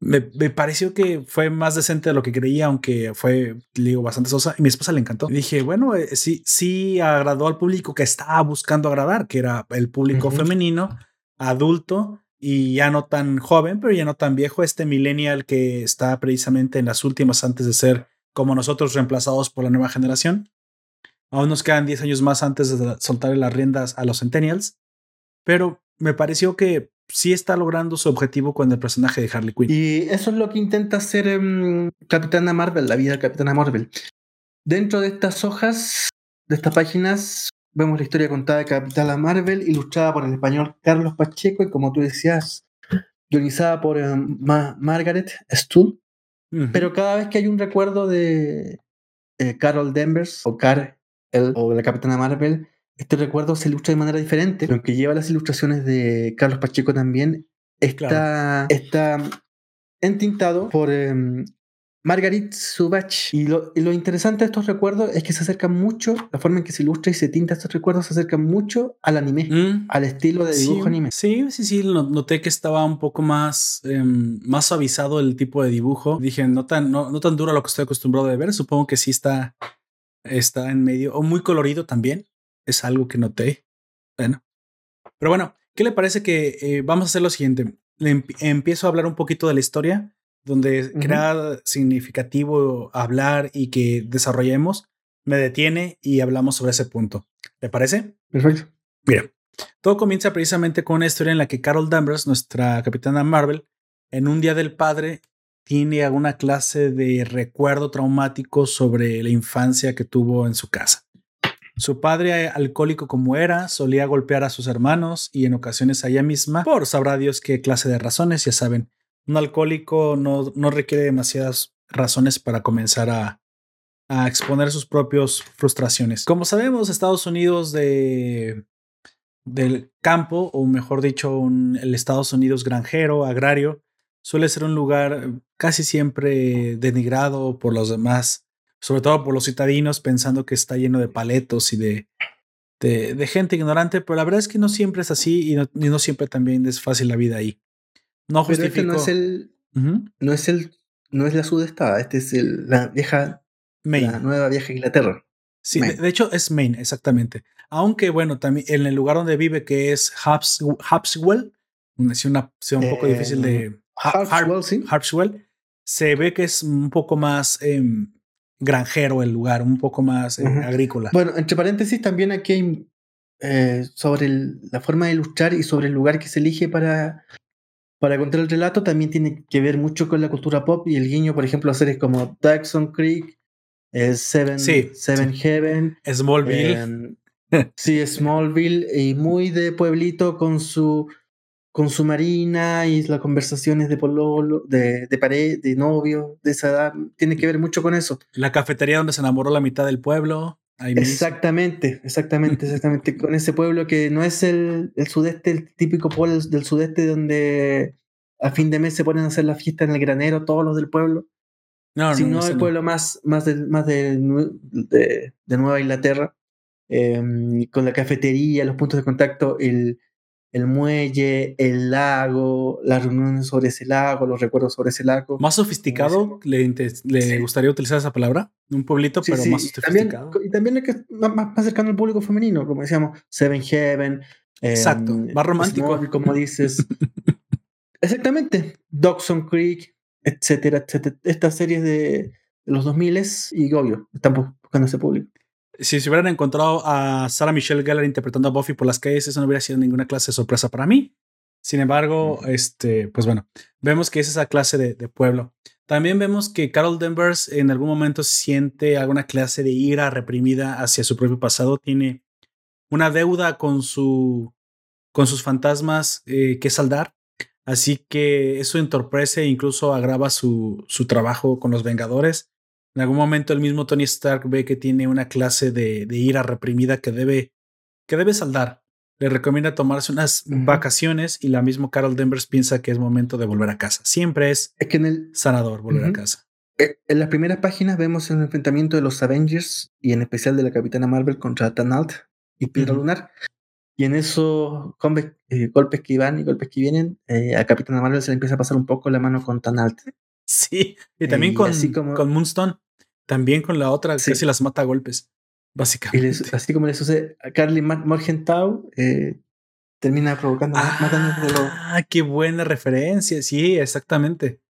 me, pareció que fue más decente de lo que creía, aunque fue, digo, bastante sosa. Y mi esposa le encantó. dije, bueno, eh, sí, sí agradó al público que estaba buscando agradar, que era el público femenino, adulto y ya no tan joven, pero ya no tan viejo. Este millennial que está precisamente en las últimas antes de ser como nosotros reemplazados por la nueva generación. Aún nos quedan 10 años más antes de soltar las riendas a los centennials. Pero me pareció que sí está logrando su objetivo con el personaje de Harley Quinn. Y eso es lo que intenta hacer um, Capitana Marvel, la vida de Capitana Marvel. Dentro de estas hojas, de estas páginas, vemos la historia contada de Capitana Marvel, ilustrada por el español Carlos Pacheco y como tú decías, guionizada por em, Margaret Stuhl. Pero cada vez que hay un recuerdo de eh, Carol Danvers o Carl o la Capitana Marvel, este recuerdo se ilustra de manera diferente, aunque lleva las ilustraciones de Carlos Pacheco también. está, está entintado por em, Margarit Subach. Y lo, y lo, interesante de estos recuerdos es que se acercan mucho, la forma en que se ilustra y se tinta estos recuerdos se acercan mucho al anime, mm. al estilo de dibujo anime. Sí, sí, sí, noté que estaba un poco más, eh, más suavizado el tipo de dibujo. Dije, no tan, no, no tan duro a lo que estoy acostumbrado de ver, supongo que sí está, está en medio, o muy colorido también, es algo que noté. Bueno, pero bueno, ¿qué le parece que eh, vamos a hacer lo siguiente? Le empiezo a hablar un poquito de la historia, donde crea significativo hablar y que desarrollemos, me detiene y hablamos sobre ese punto. ¿Le parece? Perfecto. Mira, todo comienza precisamente con una historia en la que Carol Danvers, nuestra capitana Marvel, en un día del padre, tiene alguna clase de recuerdo traumático sobre la infancia que tuvo en su casa. Su padre, alcohólico como era, solía golpear a sus hermanos y en ocasiones a ella misma por sabrá Dios qué clase de razones, ya saben. Un alcohólico no, no requiere demasiadas razones para comenzar a, a exponer sus propias frustraciones. Como sabemos, Estados Unidos de, del campo, o mejor dicho, el Estados Unidos granjero, agrario, suele ser un lugar casi siempre denigrado por los demás sobre todo por los citadinos, pensando que está lleno de paletos y de, de, gente ignorante, pero la verdad es que no siempre es así y no, siempre también es fácil la vida ahí. No justifico. Pero este no es el, no es el, no es la sudestada, este es el, la vieja, Maine. la nueva vieja Inglaterra. Sí, de, hecho es Maine, exactamente. Aunque bueno, también en el lugar donde vive, que es Hapswell, es una ciudad un poco difícil de. Harpswell, sí. Harpswell, se ve que es un poco más em, granjero el lugar, un poco más eh, agrícola. Bueno, entre paréntesis, también aquí hay eh, sobre la forma de ilustrar y sobre el lugar que se elige para, para contar el relato, también tiene que ver mucho con la cultura pop y el guiño, por ejemplo, a series como Dawson Creek, eh, Seven, Seven Heaven, Smallville. sí, Smallville, y muy de pueblito con su con su marina y las conversaciones de pololo, de, de pared, de novio, de esa edad, tiene que ver mucho con eso. La cafetería donde se enamoró la mitad del pueblo. exactamente, exactamente, exactamente. con ese pueblo que no es el, el sudeste, el típico pueblo del sudeste donde a fin de mes se ponen a hacer la fiesta en el granero todos los del pueblo. No, sino no, el pueblo más, más, de, más de, de, Nueva Inglaterra, em, con la cafetería, los puntos de contacto, el, el muelle, el lago, las reuniones sobre ese lago, los recuerdos sobre ese lago. ¿Más sofisticado? ¿Le, le gustaría utilizar esa palabra? Un pueblito, pero más sofisticado. y también es que más, más, cercano al público femenino, como decíamos, Seven Heaven. Exacto, em, más romántico. como dices. Exactamente. Dawson Creek, etcétera, etcétera. Estas series de los 2000 y obvio, estamos buscando ese público si se hubieran encontrado a Sarah Michelle Gellar interpretando a Buffy por las calles, eso no hubiera sido ninguna clase de sorpresa para mí. Sin embargo, este, pues bueno, vemos que es esa clase de, pueblo. También vemos que Carol Danvers en algún momento siente alguna clase de ira reprimida hacia su propio pasado. Tiene una deuda con, su, con sus fantasmas eh, que saldar. Así que eso entorpece e incluso agrava su, su trabajo con los Vengadores. En algún momento el mismo Tony Stark ve que tiene una clase de, ira reprimida que debe, que debe saldar. Le recomienda tomarse unas vacaciones y la misma Carol Danvers piensa que es momento de volver a casa. Siempre es, es que en el, sanador volver a casa. Eh, en las primeras páginas vemos el enfrentamiento de los Avengers y en especial de la Capitana Marvel contra Tanalt y Piedra Lunar. Y en esos eh, golpes que van y golpes que vienen, eh, a Capitana Marvel se le empieza a pasar un poco la mano con Tanalt. Sí, y también con, con Moonstone. También con la otra sí. casi las mata a golpes, básicamente. así como le sucede a Carly Morgenthau, eh, termina provocando ah, qué buena referencia. Sí, exactamente.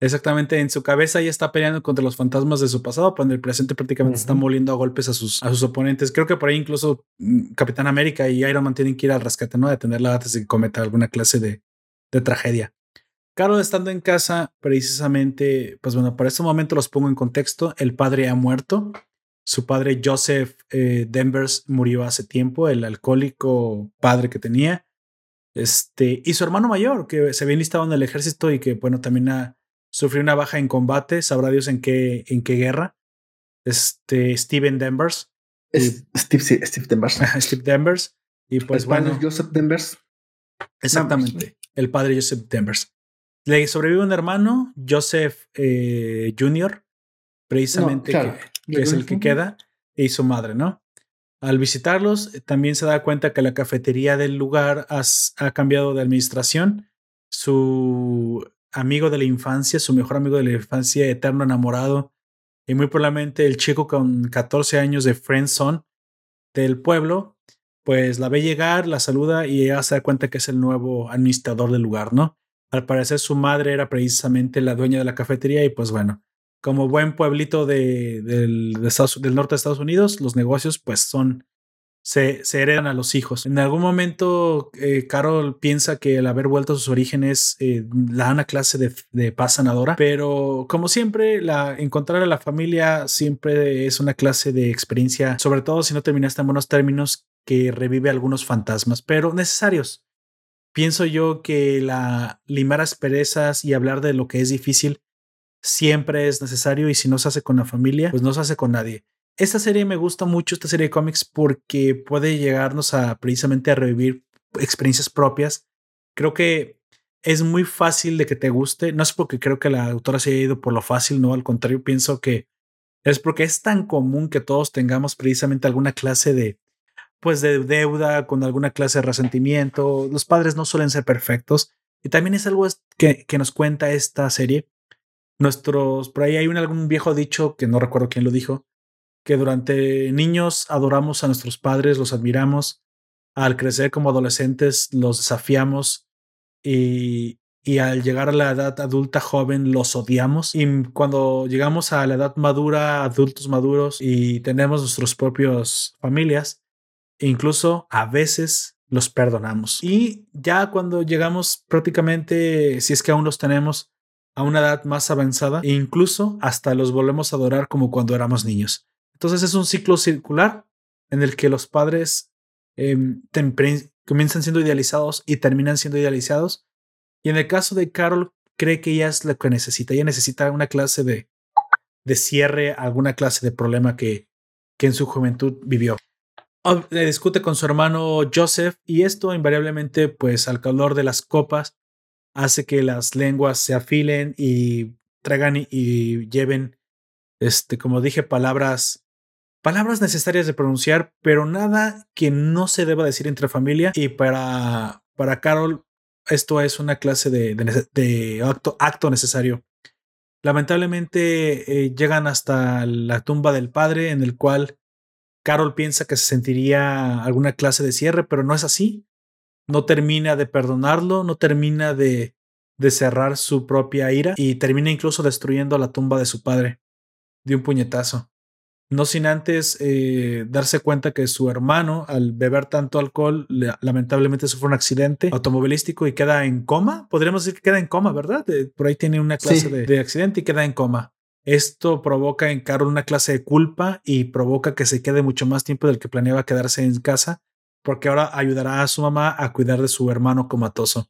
Exactamente, en su cabeza ella está peleando contra los fantasmas de su pasado, pero en el presente prácticamente está moliendo a golpes a sus, a sus oponentes. Creo que por ahí incluso mm, Capitán América y Iron Man tienen que ir al rescate, ¿no? De detenerla antes de que cometa alguna clase de, de tragedia. Carol estando en casa, precisamente, pues bueno, para este momento los pongo en contexto. El padre ha muerto. Su padre Joseph eh, Denvers murió hace tiempo, el alcohólico padre que tenía. Este, y su hermano mayor, que se había enlistado en el ejército y que, bueno, también ha, sufrió una baja en combate, sabrá Dios en qué, en qué guerra. Este, Steven Denvers. Steve, Steve Denvers. Steve Denvers. Y pues bueno. Joseph Denvers. Exactamente. el padre Joseph Denvers. Le sobrevive un hermano, Joseph eh, Jr., precisamente, que, es el que queda, y su madre, ¿no? Al visitarlos, eh, también se da cuenta que la cafetería del lugar ha cambiado de administración. Su amigo de la infancia, su mejor amigo de la infancia, eterno enamorado, y muy probablemente el chico con 14 años de Friendzone del pueblo, pues la ve llegar, la saluda y ella se da cuenta que es el nuevo administrador del lugar, ¿no? Al parecer su madre era precisamente la dueña de la cafetería y pues bueno, como buen pueblito de, del, norte de Estados Unidos, los negocios pues son, se, heredan a los hijos. En algún momento, eh, Carol piensa que el haber vuelto a sus orígenes eh, la da una clase de, de, paz sanadora, pero como siempre, la, encontrar a la familia siempre es una clase de experiencia, sobre todo si no terminaste en buenos términos, que revive algunos fantasmas, pero necesarios. Pienso yo que la limar asperezas y hablar de lo que es difícil siempre es necesario y si no se hace con la familia, pues no se hace con nadie. Esta serie me gusta mucho, esta serie de cómics, porque puede llegarnos a precisamente a revivir experiencias propias. Creo que es muy fácil de que te guste. No es porque creo que la autora se haya ido por lo fácil, no, al contrario, pienso que es porque es tan común que todos tengamos precisamente alguna clase de, pues de deuda, con alguna clase de resentimiento. Los padres no suelen ser perfectos. Y también es algo que, que nos cuenta esta serie, Nuestros, por ahí hay un, algún viejo dicho que no recuerdo quién lo dijo, que durante niños adoramos a nuestros padres, los admiramos, al crecer como adolescentes los desafiamos y, y al llegar a la edad adulta joven los odiamos y cuando llegamos a la edad madura, adultos maduros y tenemos nuestras propias familias, incluso a veces los perdonamos. Y ya cuando llegamos prácticamente, si es que aún los tenemos, a una edad más avanzada e incluso hasta los volvemos a adorar como cuando éramos niños. Entonces es un ciclo circular en el que los padres em, comienzan siendo idealizados y terminan siendo idealizados. Y en el caso de Carol, cree que ella es lo que necesita. Ella necesita una clase de, de cierre, alguna clase de problema que, que en su juventud vivió. Discute con su hermano Joseph y esto invariablemente, pues al calor de las copas, hace que las lenguas se afilen y traigan y, lleven, este, como dije, palabras, palabras necesarias de pronunciar, pero nada que no se deba decir entre familia. Y para, para Carol, esto es una clase de, de, acto, acto, necesario. Lamentablemente eh, llegan hasta la tumba del padre, en el cual Carol piensa que se sentiría alguna clase de cierre, pero no es así no termina de perdonarlo, no termina de, de cerrar su propia ira y termina incluso destruyendo la tumba de su padre de un puñetazo. No sin antes eh, darse cuenta que su hermano, al beber tanto alcohol, lamentablemente sufre un accidente automovilístico y queda en coma. Podríamos decir que queda en coma, ¿verdad? por ahí tiene una clase de, de, accidente y queda en coma. Esto provoca en Carol una clase de culpa y provoca que se quede mucho más tiempo del que planeaba quedarse en casa porque ahora ayudará a su mamá a cuidar de su hermano comatoso.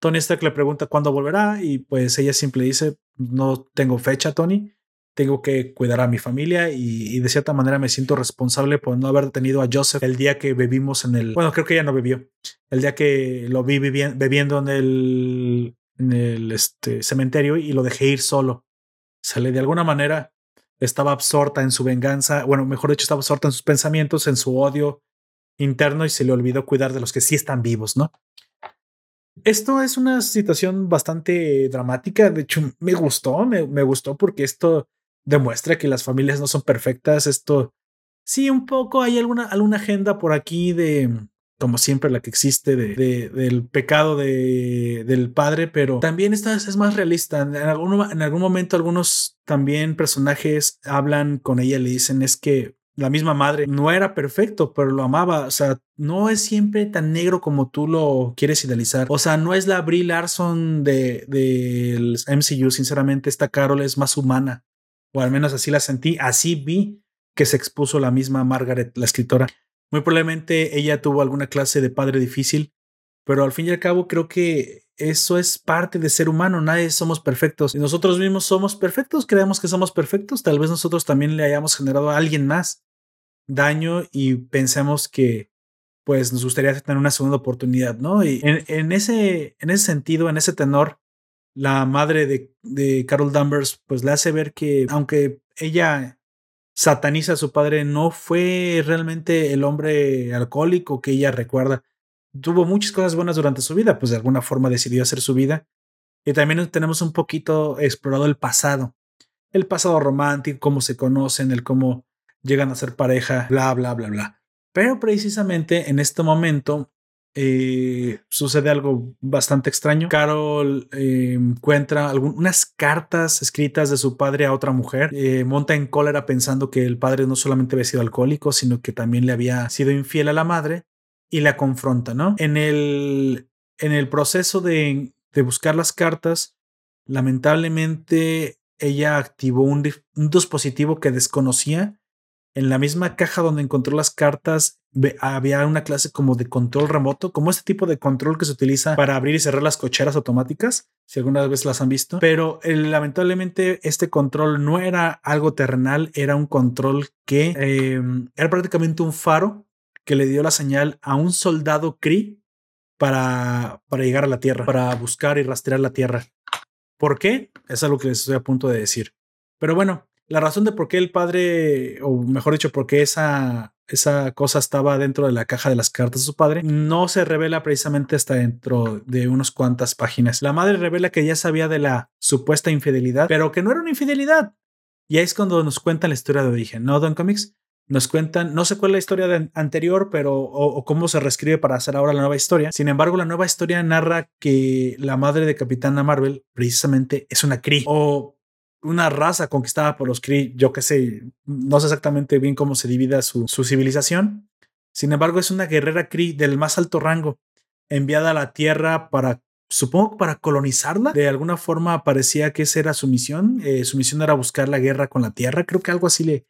Tony Stark le pregunta cuándo volverá y pues ella siempre dice, no tengo fecha, Tony, tengo que cuidar a mi familia y, de cierta manera me siento responsable por no haber detenido a Joseph el día que bebimos en el, bueno, creo que ella no bebió, el día que lo vi bebiendo en el, en el este, cementerio y lo dejé ir solo. Sale de alguna manera, estaba absorta en su venganza, bueno, mejor dicho, estaba absorta en sus pensamientos, en su odio, interno y se le olvidó cuidar de los que sí están vivos, ¿no? Esto es una situación bastante dramática, de hecho me gustó, me, gustó porque esto demuestra que las familias no son perfectas, esto sí, un poco hay alguna, alguna agenda por aquí de, como siempre la que existe de, del pecado de, del padre, pero también esta es más realista. En algún, en algún momento algunos también personajes hablan con ella y le dicen es que la misma madre, no era perfecto, pero lo amaba. O sea, no es siempre tan negro como tú lo quieres idealizar. O sea, no es la Brie Larson del de, MCU. Sinceramente, esta Carol es más humana. O al menos así la sentí. Así vi que se expuso la misma Margaret, la escritora. Muy probablemente ella tuvo alguna clase de padre difícil, pero al fin y al cabo creo que eso es parte de ser humano, nadie somos perfectos y nosotros mismos somos perfectos, creemos que somos perfectos, tal vez nosotros también le hayamos generado a alguien más daño y pensemos que pues nos gustaría tener una segunda oportunidad, ¿no? Y en, ese, en ese sentido, en ese tenor, la madre de, Carol Danvers, pues le hace ver que aunque ella sataniza a su padre, no fue realmente el hombre alcohólico que ella recuerda. Tuvo muchas cosas buenas durante su vida, pues de alguna forma decidió hacer su vida. Y también tenemos un poquito explorado el pasado, el pasado romántico, cómo se conocen, el cómo llegan a ser pareja, bla, bla, bla, bla. Pero precisamente en este momento eh, sucede algo bastante extraño. Carol eh, encuentra algunas cartas escritas de su padre a otra mujer. Eh, monta en cólera pensando que el padre no solamente había sido alcohólico, sino que también le había sido infiel a la madre y la confronta, ¿no? En el, en el proceso de, de buscar las cartas, lamentablemente ella activó un dispositivo que desconocía en la misma caja donde encontró las cartas había una clase como de control remoto, como este tipo de control que se utiliza para abrir y cerrar las cocheras automáticas, si alguna vez las han visto. Pero eh, lamentablemente este control no era algo terrenal, era un control que em, era prácticamente un faro que le dio la señal a un soldado Cree para, para llegar a la Tierra, para buscar y rastrear la Tierra. ¿Por qué? Es algo que les estoy a punto de decir. Pero bueno, la razón de por qué el padre, o mejor dicho, por qué esa, esa cosa estaba dentro de la caja de las cartas de su padre, no se revela precisamente hasta dentro de unas cuantas páginas. La madre revela que ya sabía de la supuesta infidelidad, pero que no era una infidelidad. Y ahí es cuando nos cuentan la historia de origen, ¿no, Don Comics? Nos cuentan, no sé cuál es la historia anterior, pero o, cómo se reescribe para hacer ahora la nueva historia. Sin embargo, la nueva historia narra que la madre de Capitana Marvel precisamente es una Kree o una raza conquistada por los Kree, yo qué sé, no sé exactamente bien cómo se divida su, civilización. Sin embargo, es una guerrera Kree del más alto rango, enviada a la Tierra para, supongo, para colonizarla. De alguna forma parecía que esa era su misión. Eh, su misión era buscar la guerra con la Tierra. Creo que algo así le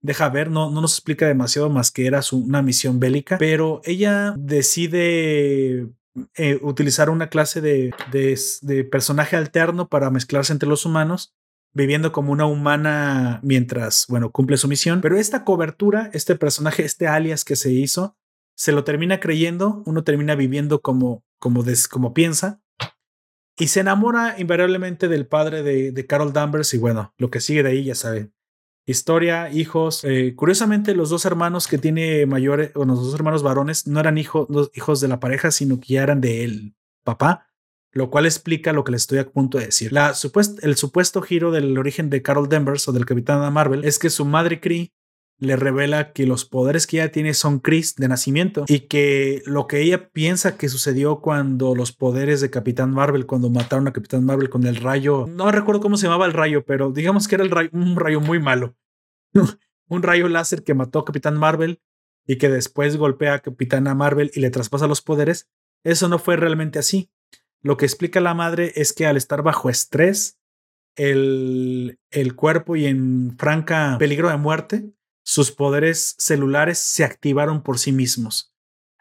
deja ver, no, no nos explica demasiado más que era su, una misión bélica, pero ella decide eh, utilizar una clase de, de personaje alterno para mezclarse entre los humanos viviendo como una humana mientras, bueno, cumple su misión. Pero esta cobertura, este personaje, este alias que se hizo, se lo termina creyendo, uno termina viviendo como, como, como piensa y se enamora invariablemente del padre de, Carol Danvers y bueno, lo que sigue de ahí ya saben. Historia, hijos. Eh, curiosamente, los dos hermanos que tiene mayores, o los dos hermanos varones, no eran hijos, hijos de la pareja, sino que ya eran de él, papá lo cual explica lo que les estoy a punto de decir. El supuesto giro del origen de Carol Danvers o del Capitán Marvel es que su madre Kree le revela que los poderes que ella tiene son Chris de nacimiento y que lo que ella piensa que sucedió cuando los poderes de Capitán Marvel, cuando mataron a Capitán Marvel con el rayo, no recuerdo cómo se llamaba el rayo, pero digamos que era un rayo muy malo. un rayo láser que mató a Capitán Marvel y que después golpea a Capitana Marvel y le traspasa los poderes. Eso no fue realmente así. Lo que explica la madre es que al estar bajo estrés, el, el cuerpo y en franca peligro de muerte, sus poderes celulares se activaron por sí mismos.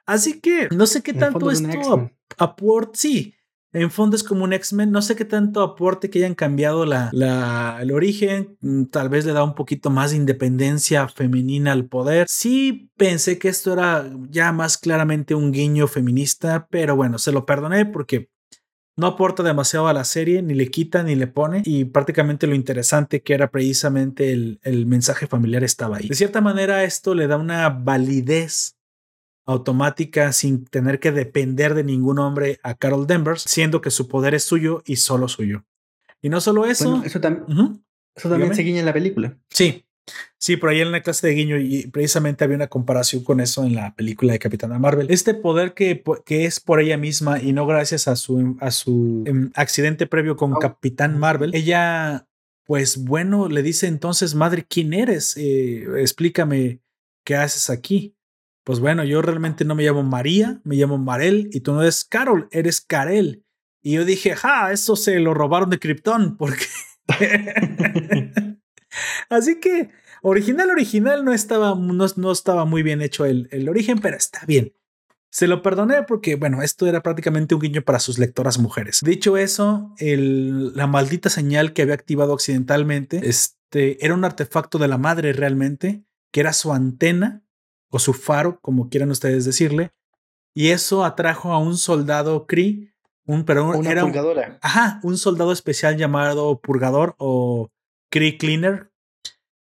Así que no sé qué tanto esto aporte. Sí, en fondo es como un X-Men. No sé qué tanto aporte que hayan cambiado la, la, el origen. Mm, tal vez le da un poquito más de independencia femenina al poder. Sí pensé que esto era ya más claramente un guiño feminista, pero bueno, se lo perdoné porque no aporta demasiado a la serie, ni le quita ni le pone, y prácticamente lo interesante que era precisamente el, el, mensaje familiar estaba ahí. De cierta manera, esto le da una validez automática sin tener que depender de ningún hombre a Carol Danvers, siendo que su poder es suyo y solo suyo. Y no solo eso. eso, eso también se guiña en la película. Sí, Sí, por ahí en la clase de guiño y precisamente había una comparación con eso en la película de Capitana Marvel. Este poder que, que es por ella misma y no gracias a su, a su em, accidente previo con Capitán Marvel, ella, pues bueno, le dice entonces, madre, ¿quién eres? Eh, explícame qué haces aquí. Pues bueno, yo realmente no me llamo María, me llamo Marel y tú no eres Carol, eres Karel. Y yo dije, ja, eso se lo robaron de Krypton porque... Así que original, original no estaba, no, estaba muy bien hecho el, el, origen, pero está bien. Se lo perdoné porque, bueno, esto era prácticamente un guiño para sus lectoras mujeres. Dicho eso, el, la maldita señal que había activado accidentalmente este, era un artefacto de la madre realmente, que era su antena o su faro, como quieran ustedes decirle, y eso atrajo a un soldado Cree, un pero Una era un, ajá, un soldado especial llamado Purgador o Cree Cleaner,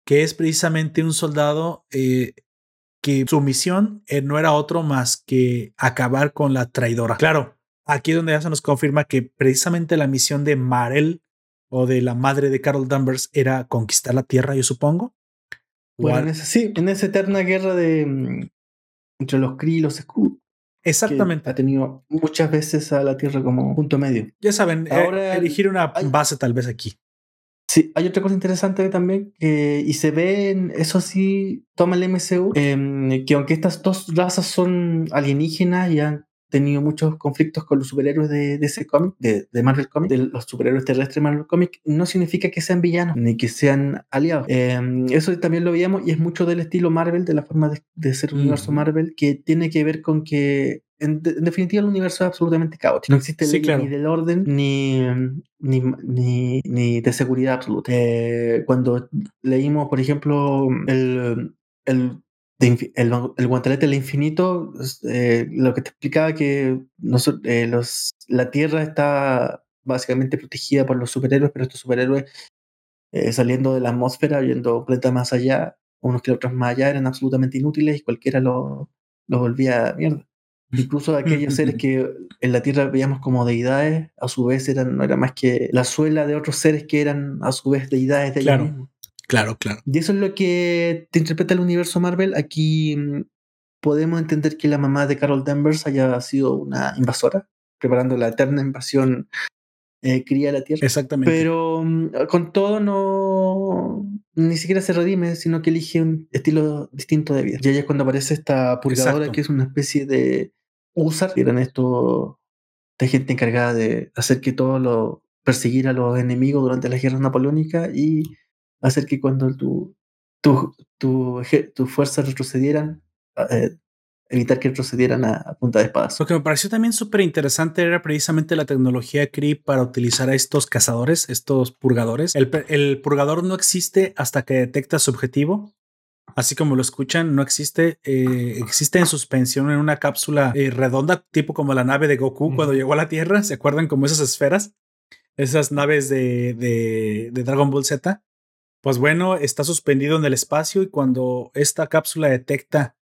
que es precisamente un soldado eh, que su misión eh, no era otro más que acabar con la traidora. Claro, aquí es donde ya se nos confirma que precisamente la misión de Marel o de la madre de Carol Danvers era conquistar la Tierra, yo supongo. Bueno, en esa, sí, en esa eterna guerra de mm, entre los Kree y los Skrull. exactamente. Ha tenido muchas veces a la Tierra como punto medio. Ya saben, eh, Ahora elegir una hay- base tal vez aquí. Sí, hay otra cosa interesante también y se ve, en, eso sí, toma el MCU, em, que aunque estas dos razas son alienígenas y han tenido muchos conflictos con los superhéroes de, de ese cómic, de, de Marvel Comics, de los superhéroes terrestres de Marvel Comics, no significa que sean villanos ni que sean aliados. Em, eso también lo veíamos y es mucho del estilo Marvel, de la forma de, de ser un universo. Marvel, que tiene que ver con que en, de- en definitiva el universo es absolutamente caótico. No existe Sí, claro. ni del orden ni, ni, ni, ni de seguridad absoluta. Eh, cuando leímos, por ejemplo, el, el, de el, el guantelete del infinito, eh, lo que te explicaba que eh, los, la Tierra está básicamente protegida por los superhéroes, pero estos superhéroes eh, saliendo de la atmósfera, yendo planeta más allá, unos kilómetros más allá, eran absolutamente inútiles y cualquiera lo, lo volvía mierda. Incluso aquellos seres que en la Tierra veíamos como deidades, a su vez eran, no era más que la suela de otros seres que eran a su vez deidades de ellos Claro. mismos. Claro, claro. Y eso es lo que te interpreta el universo Marvel. Aquí mm, podemos entender que la mamá de Carol Danvers haya sido una invasora, preparando la eterna invasión eh, cría de la Tierra. Exactamente. Pero mm, con todo no ni siquiera se redime, sino que elige un estilo distinto de vida. Y ahí es cuando aparece esta purgadora Exacto. que es una especie de usar, eran esto de gente encargada de hacer que todo lo perseguir a los enemigos durante las guerras napoleónicas y hacer que cuando tu tu, tu, tus fuerzas retrocedieran, eh, evitar que retrocedieran a, a punta de espadas. Lo que me pareció también súper interesante era precisamente la tecnología Kree para utilizar a estos cazadores, estos purgadores. El, purgador no existe hasta que detecta su objetivo. Así como lo escuchan, no existe. eh, existe en suspensión en una cápsula eh, redonda, tipo como la nave de Goku cuando llegó a la Tierra. ¿Se acuerdan como esas esferas? Esas naves de, de, de Dragon Ball Z. Pues bueno, está suspendido en el espacio y cuando esta cápsula detecta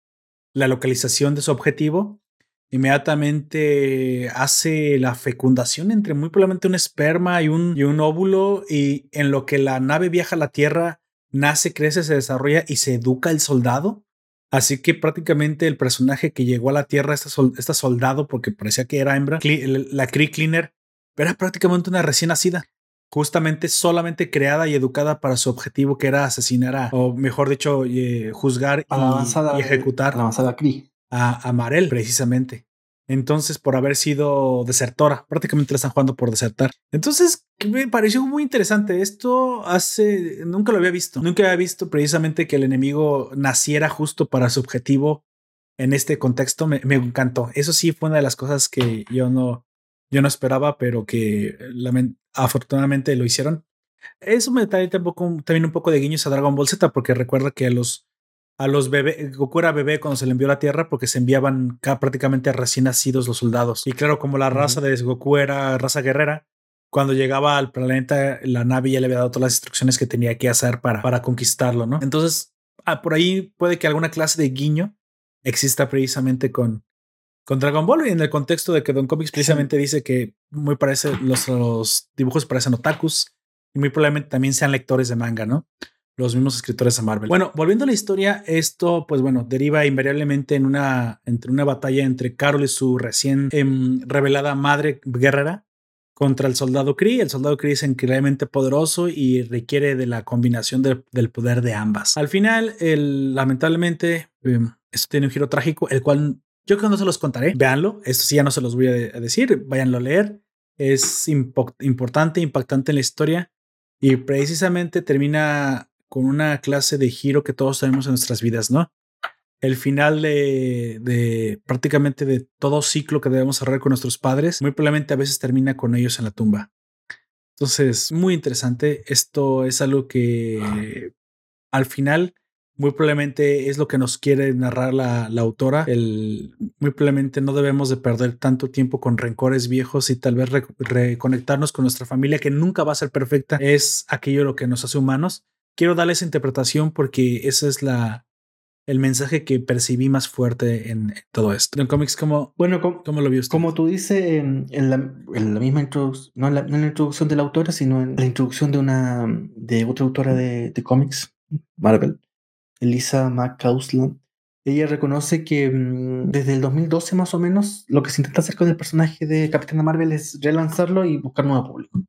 la localización de su objetivo, inmediatamente hace la fecundación entre muy probablemente un esperma y un, y un óvulo y en lo que la nave viaja a la Tierra, nace, crece, se desarrolla y se educa el soldado. Así que prácticamente el personaje que llegó a la Tierra, esta, esta soldado, porque parecía que era hembra, la Cree Cleaner, era prácticamente una recién nacida justamente solamente creada y educada para su objetivo que era asesinar a, o mejor dicho, eh, juzgar A la y- avanzada, y ejecutar a la avanzada Kree. a, a Marel, precisamente. Entonces, por haber sido desertora, prácticamente la están jugando por desertar. Entonces, me pareció muy interesante. Esto hace, nunca lo había visto. Nunca había visto precisamente que el enemigo naciera justo para su objetivo en este contexto. Me, me encantó. Eso sí fue una de las cosas que yo no, yo no esperaba, pero que lamen- afortunadamente lo hicieron. Eso me trae tampoco, también un poco de guiños a Dragon Ball Z, porque recuerda que a los, a los bebés, Goku era bebé cuando se le envió a la Tierra, porque se enviaban ca- prácticamente recién nacidos los soldados. Y claro, como la raza de Goku era raza guerrera, cuando llegaba al planeta, la nave ya le había dado todas las instrucciones que tenía que hacer para, para conquistarlo, ¿no? Entonces, ah, por ahí puede que alguna clase de guiño exista precisamente con, con Dragon Ball y en el contexto de que Don Comics precisamente dice que muy parece los, los dibujos parecen otakus y muy probablemente también sean lectores de manga, ¿no? Los mismos escritores de Marvel. Bueno, volviendo a la historia, esto, pues bueno, deriva invariablemente en una, entre una batalla entre Carol y su recién em, revelada madre guerrera contra el soldado Kree. El soldado Kree es increíblemente poderoso y requiere de la combinación de- del poder de ambas. Al final, el, lamentablemente, em, esto tiene un giro trágico, el cual yo creo que no se los contaré. Véanlo. Esto sí ya no se los voy a, de- a decir. Váyanlo a leer. Es impo- importante, impactante en la historia y precisamente termina con una clase de giro que todos tenemos en nuestras vidas, ¿no? El final de, de prácticamente de todo ciclo que debemos cerrar con nuestros padres, muy probablemente a veces termina con ellos en la tumba. Entonces, muy interesante. Esto es algo que al final muy probablemente es lo que nos quiere narrar la, autora. El, muy probablemente no debemos de perder tanto tiempo con rencores viejos y tal vez reconectarnos con nuestra familia, que nunca va a ser perfecta. Es aquello lo que nos hace humanos. Quiero darle esa interpretación porque esa es la, el mensaje que percibí más fuerte en todo esto. En cómics, ¿cómo, bueno, ¿cómo lo vio Como tú dices en, la, misma introducción, no en la, introducción de la autora, sino en la introducción de una de otra autora de, cómics, Marvel, Elisa McCausland. Ella reconoce que mm, desde el 2012 más o menos lo que se intenta hacer con el personaje de Capitana Marvel es relanzarlo y buscar nuevo público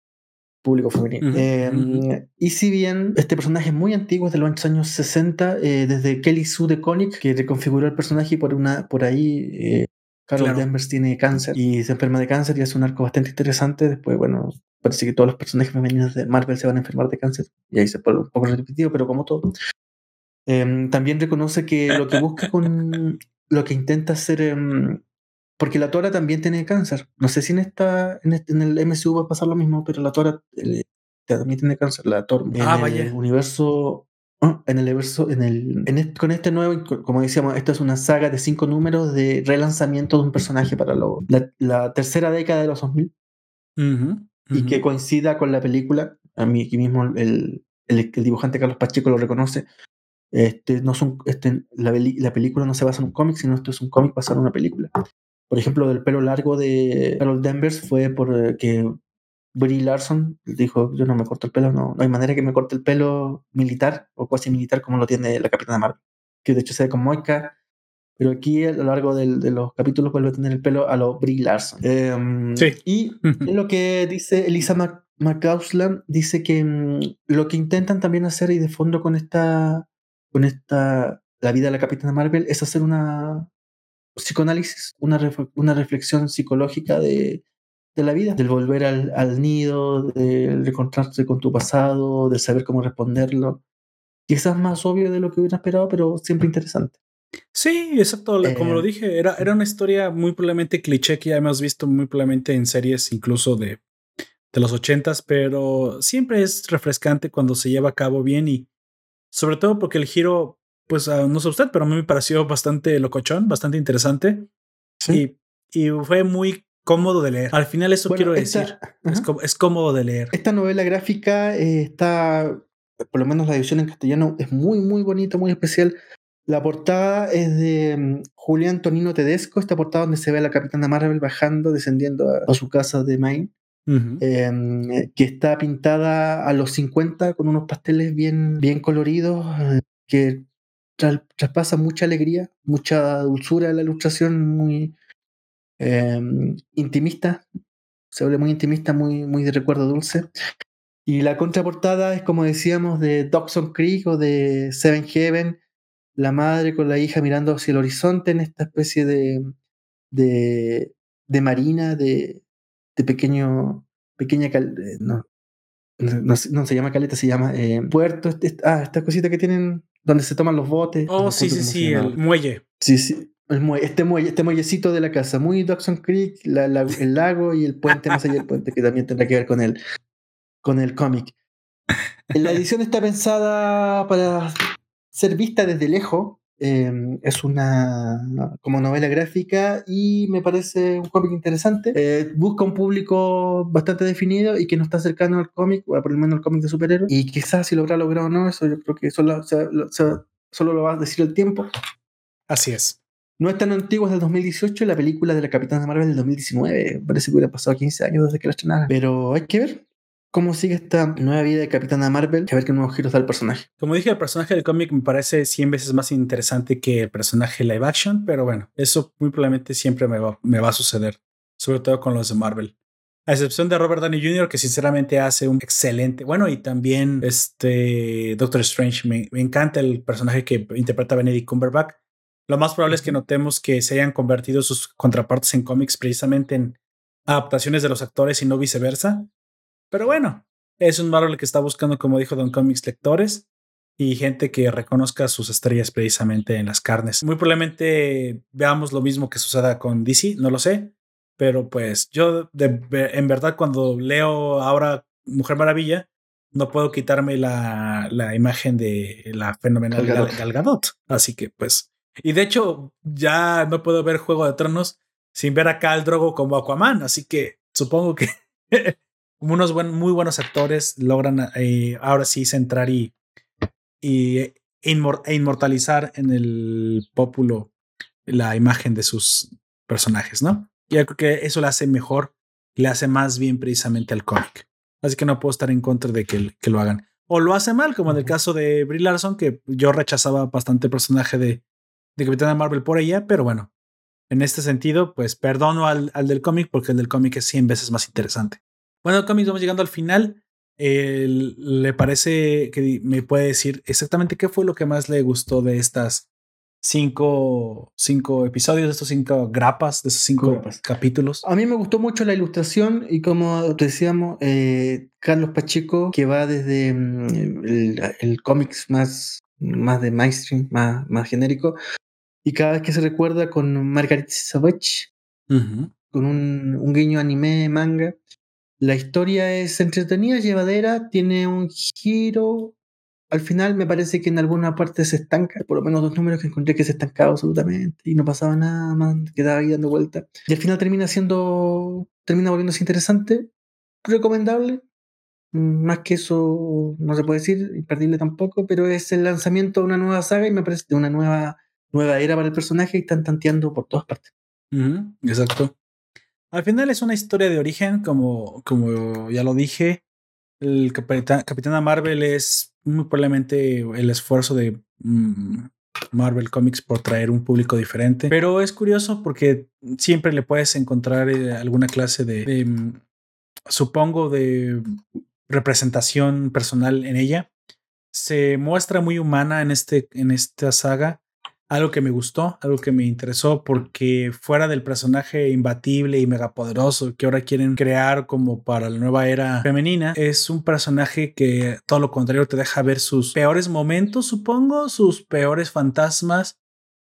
público femenino. Em, y si bien este personaje es muy antiguo, es de los años 60, eh, desde Kelly Sue de Koenig, que reconfiguró el personaje y por, una, por ahí eh, Carol Danvers tiene cáncer y se enferma de cáncer y es un arco bastante interesante. Después, bueno, parece que todos los personajes femeninos de Marvel se van a enfermar de cáncer y ahí se pone un poco repetitivo, pero como todo. Em, también reconoce que lo que busca con lo que intenta hacer em, porque la Tora también tiene cáncer. No sé si en esta en, este, el MCU va a pasar lo mismo, pero la Tora eh, también tiene cáncer. La Tora. Ah, en el universo. En el universo, en el, con este nuevo, como decíamos, esta es una saga de cinco números de relanzamiento de un personaje para la, tercera década de los 2000 y que coincida con la película. A mí aquí mismo el, el, dibujante Carlos Pacheco lo reconoce. Este, no son, este, la, la, película no se basa en un cómic, sino esto es un cómic basado en una película. Por ejemplo, del pelo largo de Carol Danvers fue porque eh, Brie Larson dijo, yo no me corto el pelo, no, no hay manera que me corte el pelo militar o cuasi militar como lo tiene la Capitana Marvel, que de hecho se ve con moica, pero aquí a lo largo de los capítulos vuelve a tener el pelo a lo Brie Larson. Em, sí. Y lo que dice Elisa McCausland, dice que mm, lo que intentan también hacer y de fondo con esta, con esta, la vida de la Capitana Marvel es hacer una, psicoanálisis, una, una reflexión psicológica de, de, la vida, del volver al, al nido, de encontrarse con tu pasado, de saber cómo responderlo. Quizás más obvio de lo que hubiera esperado, pero siempre interesante. Sí, exacto. Como lo eh, dije, era, era una historia muy probablemente cliché que ya hemos visto muy probablemente en series incluso de, de los ochentas, pero siempre es refrescante cuando se lleva a cabo bien y sobre todo porque el giro pues ah, no sé usted, pero a mí me pareció bastante locochón, bastante interesante. Sí. Y, fue muy cómodo de leer. Al final eso quiero decir. Es, cómodo de leer. Esta novela gráfica eh, está, por lo menos la edición en castellano, es muy, muy bonita, muy especial. La portada es de mm, Julián Tonino Tedesco, esta portada donde se ve a la Capitana Marvel bajando, descendiendo a, su casa de Maine. Em, que está pintada a los 50 con unos pasteles bien, bien coloridos, eh, que traspasa mucha alegría, mucha dulzura en la ilustración, muy em, intimista, se vuelve muy intimista, muy, muy de recuerdo dulce. Y la contraportada es, como decíamos, de Dawson Creek o de Seven Heaven, la madre con la hija mirando hacia el horizonte en esta especie de, de, de marina, de, de pequeño, pequeña, eh, no, no, se llama caleta, se llama eh, puerto, este, ah, esta cosita que tienen donde se toman los botes. Oh, sí, sí, sí, el muelle. Sí, sí. El muelle, este muelle, este muellecito de la casa, muy Dawson Creek, el lago y el puente, más allá del puente, que también tendrá que ver con el, con el cómic. La edición está pensada para ser vista desde lejos, Em, es una como novela gráfica y me parece un cómic interesante. Eh, busca un público bastante definido y que no está cercano al cómic, o por lo menos al cómic de superhéroes. Y quizás si lo habrá logrado o no, eso yo creo que solo, solo lo va a decir el tiempo. Así es. No es tan antiguo, es del 2018, la película de la Capitana Marvel del 2019. Parece que hubiera pasado 15 años desde que la estrenaron. Pero hay que ver cómo sigue esta nueva vida de Capitana Marvel y a ver qué nuevos giros da el personaje. Como dije, el personaje del cómic me parece 100 veces más interesante que el personaje live action, pero bueno, eso muy probablemente siempre me va, me va a suceder, sobre todo con los de Marvel. A excepción de Robert Downey Jr., que sinceramente hace un excelente. Bueno, y también este Doctor Strange. Me, encanta el personaje que interpreta Benedict Cumberbatch. Lo más probable es que notemos que se hayan convertido sus contrapartes en cómics precisamente en adaptaciones de los actores y no viceversa. Pero bueno, es un Marvel que está buscando, como dijo Don Comics, lectores y gente que reconozca sus estrellas precisamente en las carnes. Muy probablemente veamos lo mismo que suceda con DC, no lo sé, pero pues yo en verdad cuando leo ahora Mujer Maravilla, no puedo quitarme la, la imagen de la fenomenal Gal Gadot. Así que pues, y de hecho ya no puedo ver Juego de Tronos sin ver acá al Drogo como Aquaman, así que supongo que unos muy buenos actores logran eh, ahora sí centrar y, y e inmortalizar en el pópulo la imagen de sus personajes, ¿no? Yo creo que eso le hace mejor, le hace más bien precisamente al cómic. Así que no puedo estar en contra de que, que lo hagan. O lo hace mal, como en el caso de Brie Larson, que yo rechazaba bastante el personaje de, de Capitana Marvel por ella, pero bueno, en este sentido, pues perdono al, al del cómic porque el del cómic es 100 veces más interesante. Bueno, cómic vamos llegando al final. ¿Le parece que me puede decir exactamente qué fue lo que más le gustó de estas cinco, cinco episodios, de estos cinco grapas, de esos cinco capítulos? A mí me gustó mucho la ilustración y como te decíamos, eh, Carlos Pacheco, que va desde mm, el, el cómics más, más de mainstream, más, más genérico, y cada vez que se recuerda con Margaret Savage, con un, un, guiño anime, manga. La historia es entretenida, llevadera, tiene un giro. Al final me parece que en alguna parte se estanca, por lo menos dos números que encontré que se estancaba absolutamente y no pasaba nada más, quedaba ahí dando vuelta. Y al final termina siendo, termina volviéndose interesante, recomendable. Mm, más que eso no se puede decir, imperdible tampoco, pero es el lanzamiento de una nueva saga y me parece de una nueva nueva era para el personaje y están tanteando por todas partes. exacto. Al final es una historia de origen, como, como ya lo dije. El Capitán, Capitana Marvel es muy probablemente el esfuerzo de mm, Marvel Comics por traer un público diferente. Pero es curioso porque siempre le puedes encontrar eh, alguna clase de, mm, supongo, de representación personal en ella. Se muestra muy humana en, este, en esta saga algo que me gustó, algo que me interesó, porque fuera del personaje imbatible y megapoderoso que ahora quieren crear como para la nueva era femenina, es un personaje que todo lo contrario te deja ver sus peores momentos, supongo, sus peores fantasmas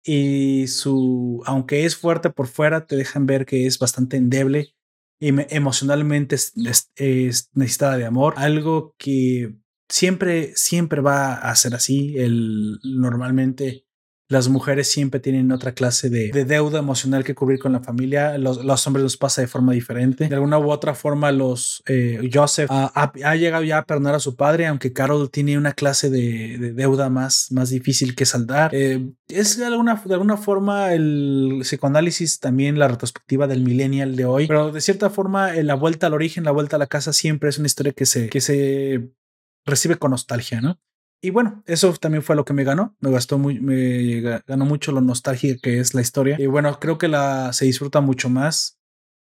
y su, aunque es fuerte por fuera, te dejan ver que es bastante endeble y emocionalmente es, necesitada de amor, algo que siempre, siempre va a ser así. El, normalmente las mujeres siempre tienen otra clase de, deuda emocional que cubrir con la familia. Los, hombres los pasa de forma diferente. De alguna u otra forma, los eh, Joseph ha, llegado ya a perdonar a su padre, aunque Carol tiene una clase de, deuda más, más difícil que saldar. Eh, es de alguna, de alguna forma el psicoanálisis también la retrospectiva del millennial de hoy, pero de cierta forma eh, la vuelta al origen, la vuelta a la casa siempre es una historia que se, que se recibe con nostalgia, ¿no? Y bueno, eso también fue lo que me ganó. Me gastó muy, me ganó mucho lo nostálgica que es la historia. Y bueno, creo que la se disfruta mucho más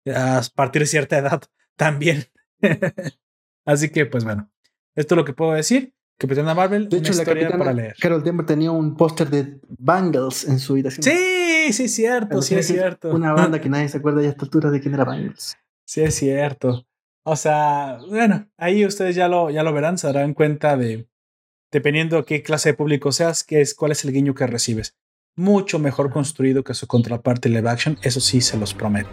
a partir de cierta edad también. Así que, pues bueno, esto es lo que puedo decir. Capitana Marvel, de hecho, una historia para leer. Carol Denver tenía un póster de Bangles en su habitación. Sí, sí, es cierto, sí, es cierto. Una banda que nadie se acuerda ya a esta altura de quién era Bangles. Sí, es cierto. O sea, bueno, ahí ustedes ya lo, ya lo verán, se darán cuenta de, dependiendo qué clase de público seas, qué es, cuál es el guiño que recibes. Mucho mejor construido que su contraparte live action, eso sí se los prometo.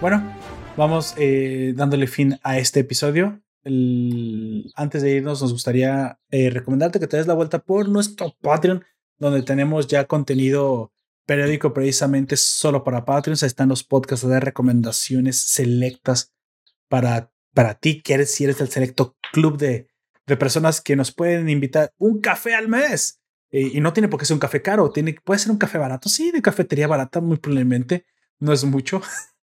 Bueno, vamos eh, dándole fin a este episodio. antes de irnos, nos gustaría eh, recomendarte que te des la vuelta por nuestro Patreon, donde tenemos ya contenido periódico precisamente solo para Patreons. Están los podcasts de recomendaciones selectas para, para ti, que si eres del selecto club de, de personas que nos pueden invitar un café al mes. y no tiene por qué ser un café caro, tiene, puede ser un café barato, sí, de cafetería barata, muy probablemente, no es mucho,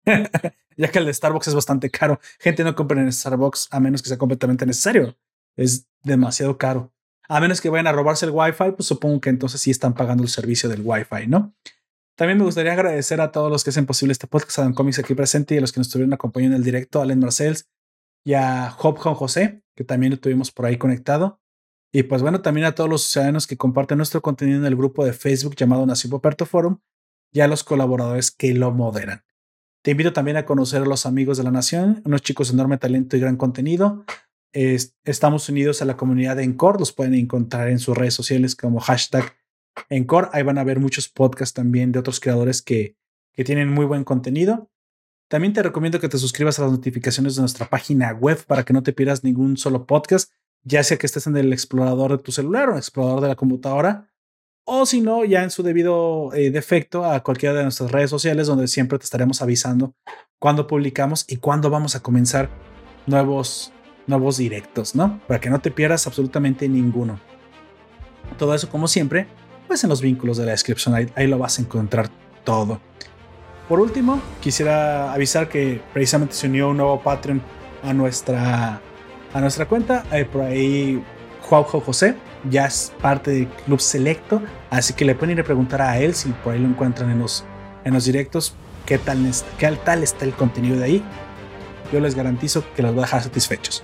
ya que el de Starbucks es bastante caro. Gente no compra en Starbucks a menos que sea completamente necesario, es demasiado caro. A menos que vayan a robarse el Wi-Fi, pues supongo que entonces sí están pagando el servicio del Wi-Fi, ¿no? También me gustaría agradecer a todos los que hacen posible este podcast, a Comics aquí presente y a los que nos estuvieron acompañando en el directo, a Len Marcells y a Job Juan José, que también lo tuvimos por ahí conectado. Y pues bueno, también a todos los ciudadanos que comparten nuestro contenido en el grupo de Facebook llamado Nación Poperto Forum y a los colaboradores que lo moderan. Te invito también a conocer a los amigos de la Nación, unos chicos de enorme talento y gran contenido, estamos unidos a la comunidad de Encore. Los pueden encontrar en sus redes sociales como hashtag Encore. Ahí van a ver muchos podcasts también de otros creadores que, que tienen muy buen contenido. También te recomiendo que te suscribas a las notificaciones de nuestra página web para que no te pierdas ningún solo podcast, ya sea que estés en el explorador de tu celular o el explorador de la computadora, o si no, ya en su debido eh, defecto a cualquiera de nuestras redes sociales, donde siempre te estaremos avisando cuando publicamos y cuándo vamos a comenzar nuevos, nuevos directos, ¿no? Para que no te pierdas absolutamente ninguno. Todo eso, como siempre, pues en los vínculos de la descripción, ahí lo vas a encontrar todo. Por último, quisiera avisar que precisamente se unió un nuevo Patreon a nuestra, a nuestra cuenta. Eh, por ahí, Juanjo José ya es parte del club selecto, así que le pueden ir a preguntar a él si por ahí lo encuentran en los, en los directos, qué tal, qué tal está el contenido de ahí. Yo les garantizo que los va a dejar satisfechos.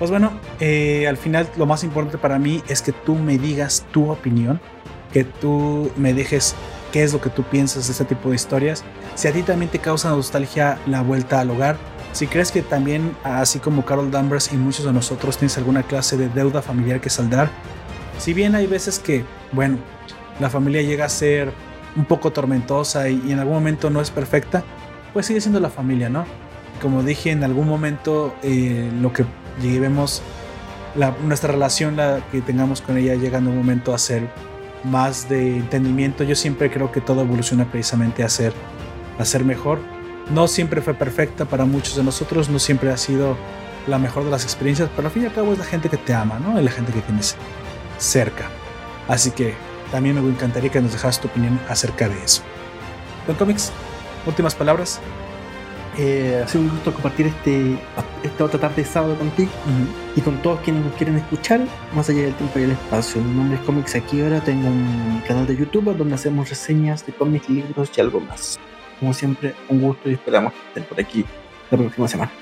Pues bueno, eh, al final lo más importante para mí es que tú me digas tu opinión, que tú me dejes qué es lo que tú piensas de este tipo de historias. Si a ti también te causa nostalgia la vuelta al hogar, si crees que también, así como Carol Danvers y muchos de nosotros, tienes alguna clase de deuda familiar que saldar, si bien hay veces que, bueno, la familia llega a ser un poco tormentosa y, en algún momento no es perfecta, pues sigue siendo la familia, ¿no? Como dije, en algún momento eh, lo que lleguemos, nuestra relación, la que tengamos con ella, llega en un momento a ser más de entendimiento. Yo siempre creo que todo evoluciona precisamente a ser, a ser mejor. No siempre fue perfecta para muchos de nosotros, no siempre ha sido la mejor de las experiencias, pero al fin y al cabo es la gente que te ama, ¿no? Es la gente que tienes cerca. Así que también me encantaría que nos dejaras tu opinión acerca de eso. Don Comics, últimas palabras. Eh, ha sido un gusto compartir este, esta otra tarde de sábado contigo y con todos quienes nos quieren escuchar, más allá del tiempo y el espacio. Mi nombre es Comics Aquí ahora, tengo un canal de YouTube donde hacemos reseñas de cómics, libros y algo más. Como siempre, un gusto y esperamos estén por aquí la próxima semana.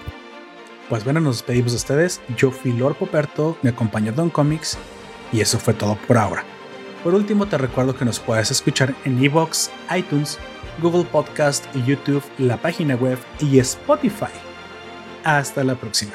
Pues bueno, nos despedimos de ustedes. Yo fui Lord Poperto, me acompañó Don Comics y eso fue todo por ahora. Por último, te recuerdo que nos puedes escuchar en Evox, iTunes, Google Podcast, YouTube, la página web y Spotify. Hasta la próxima.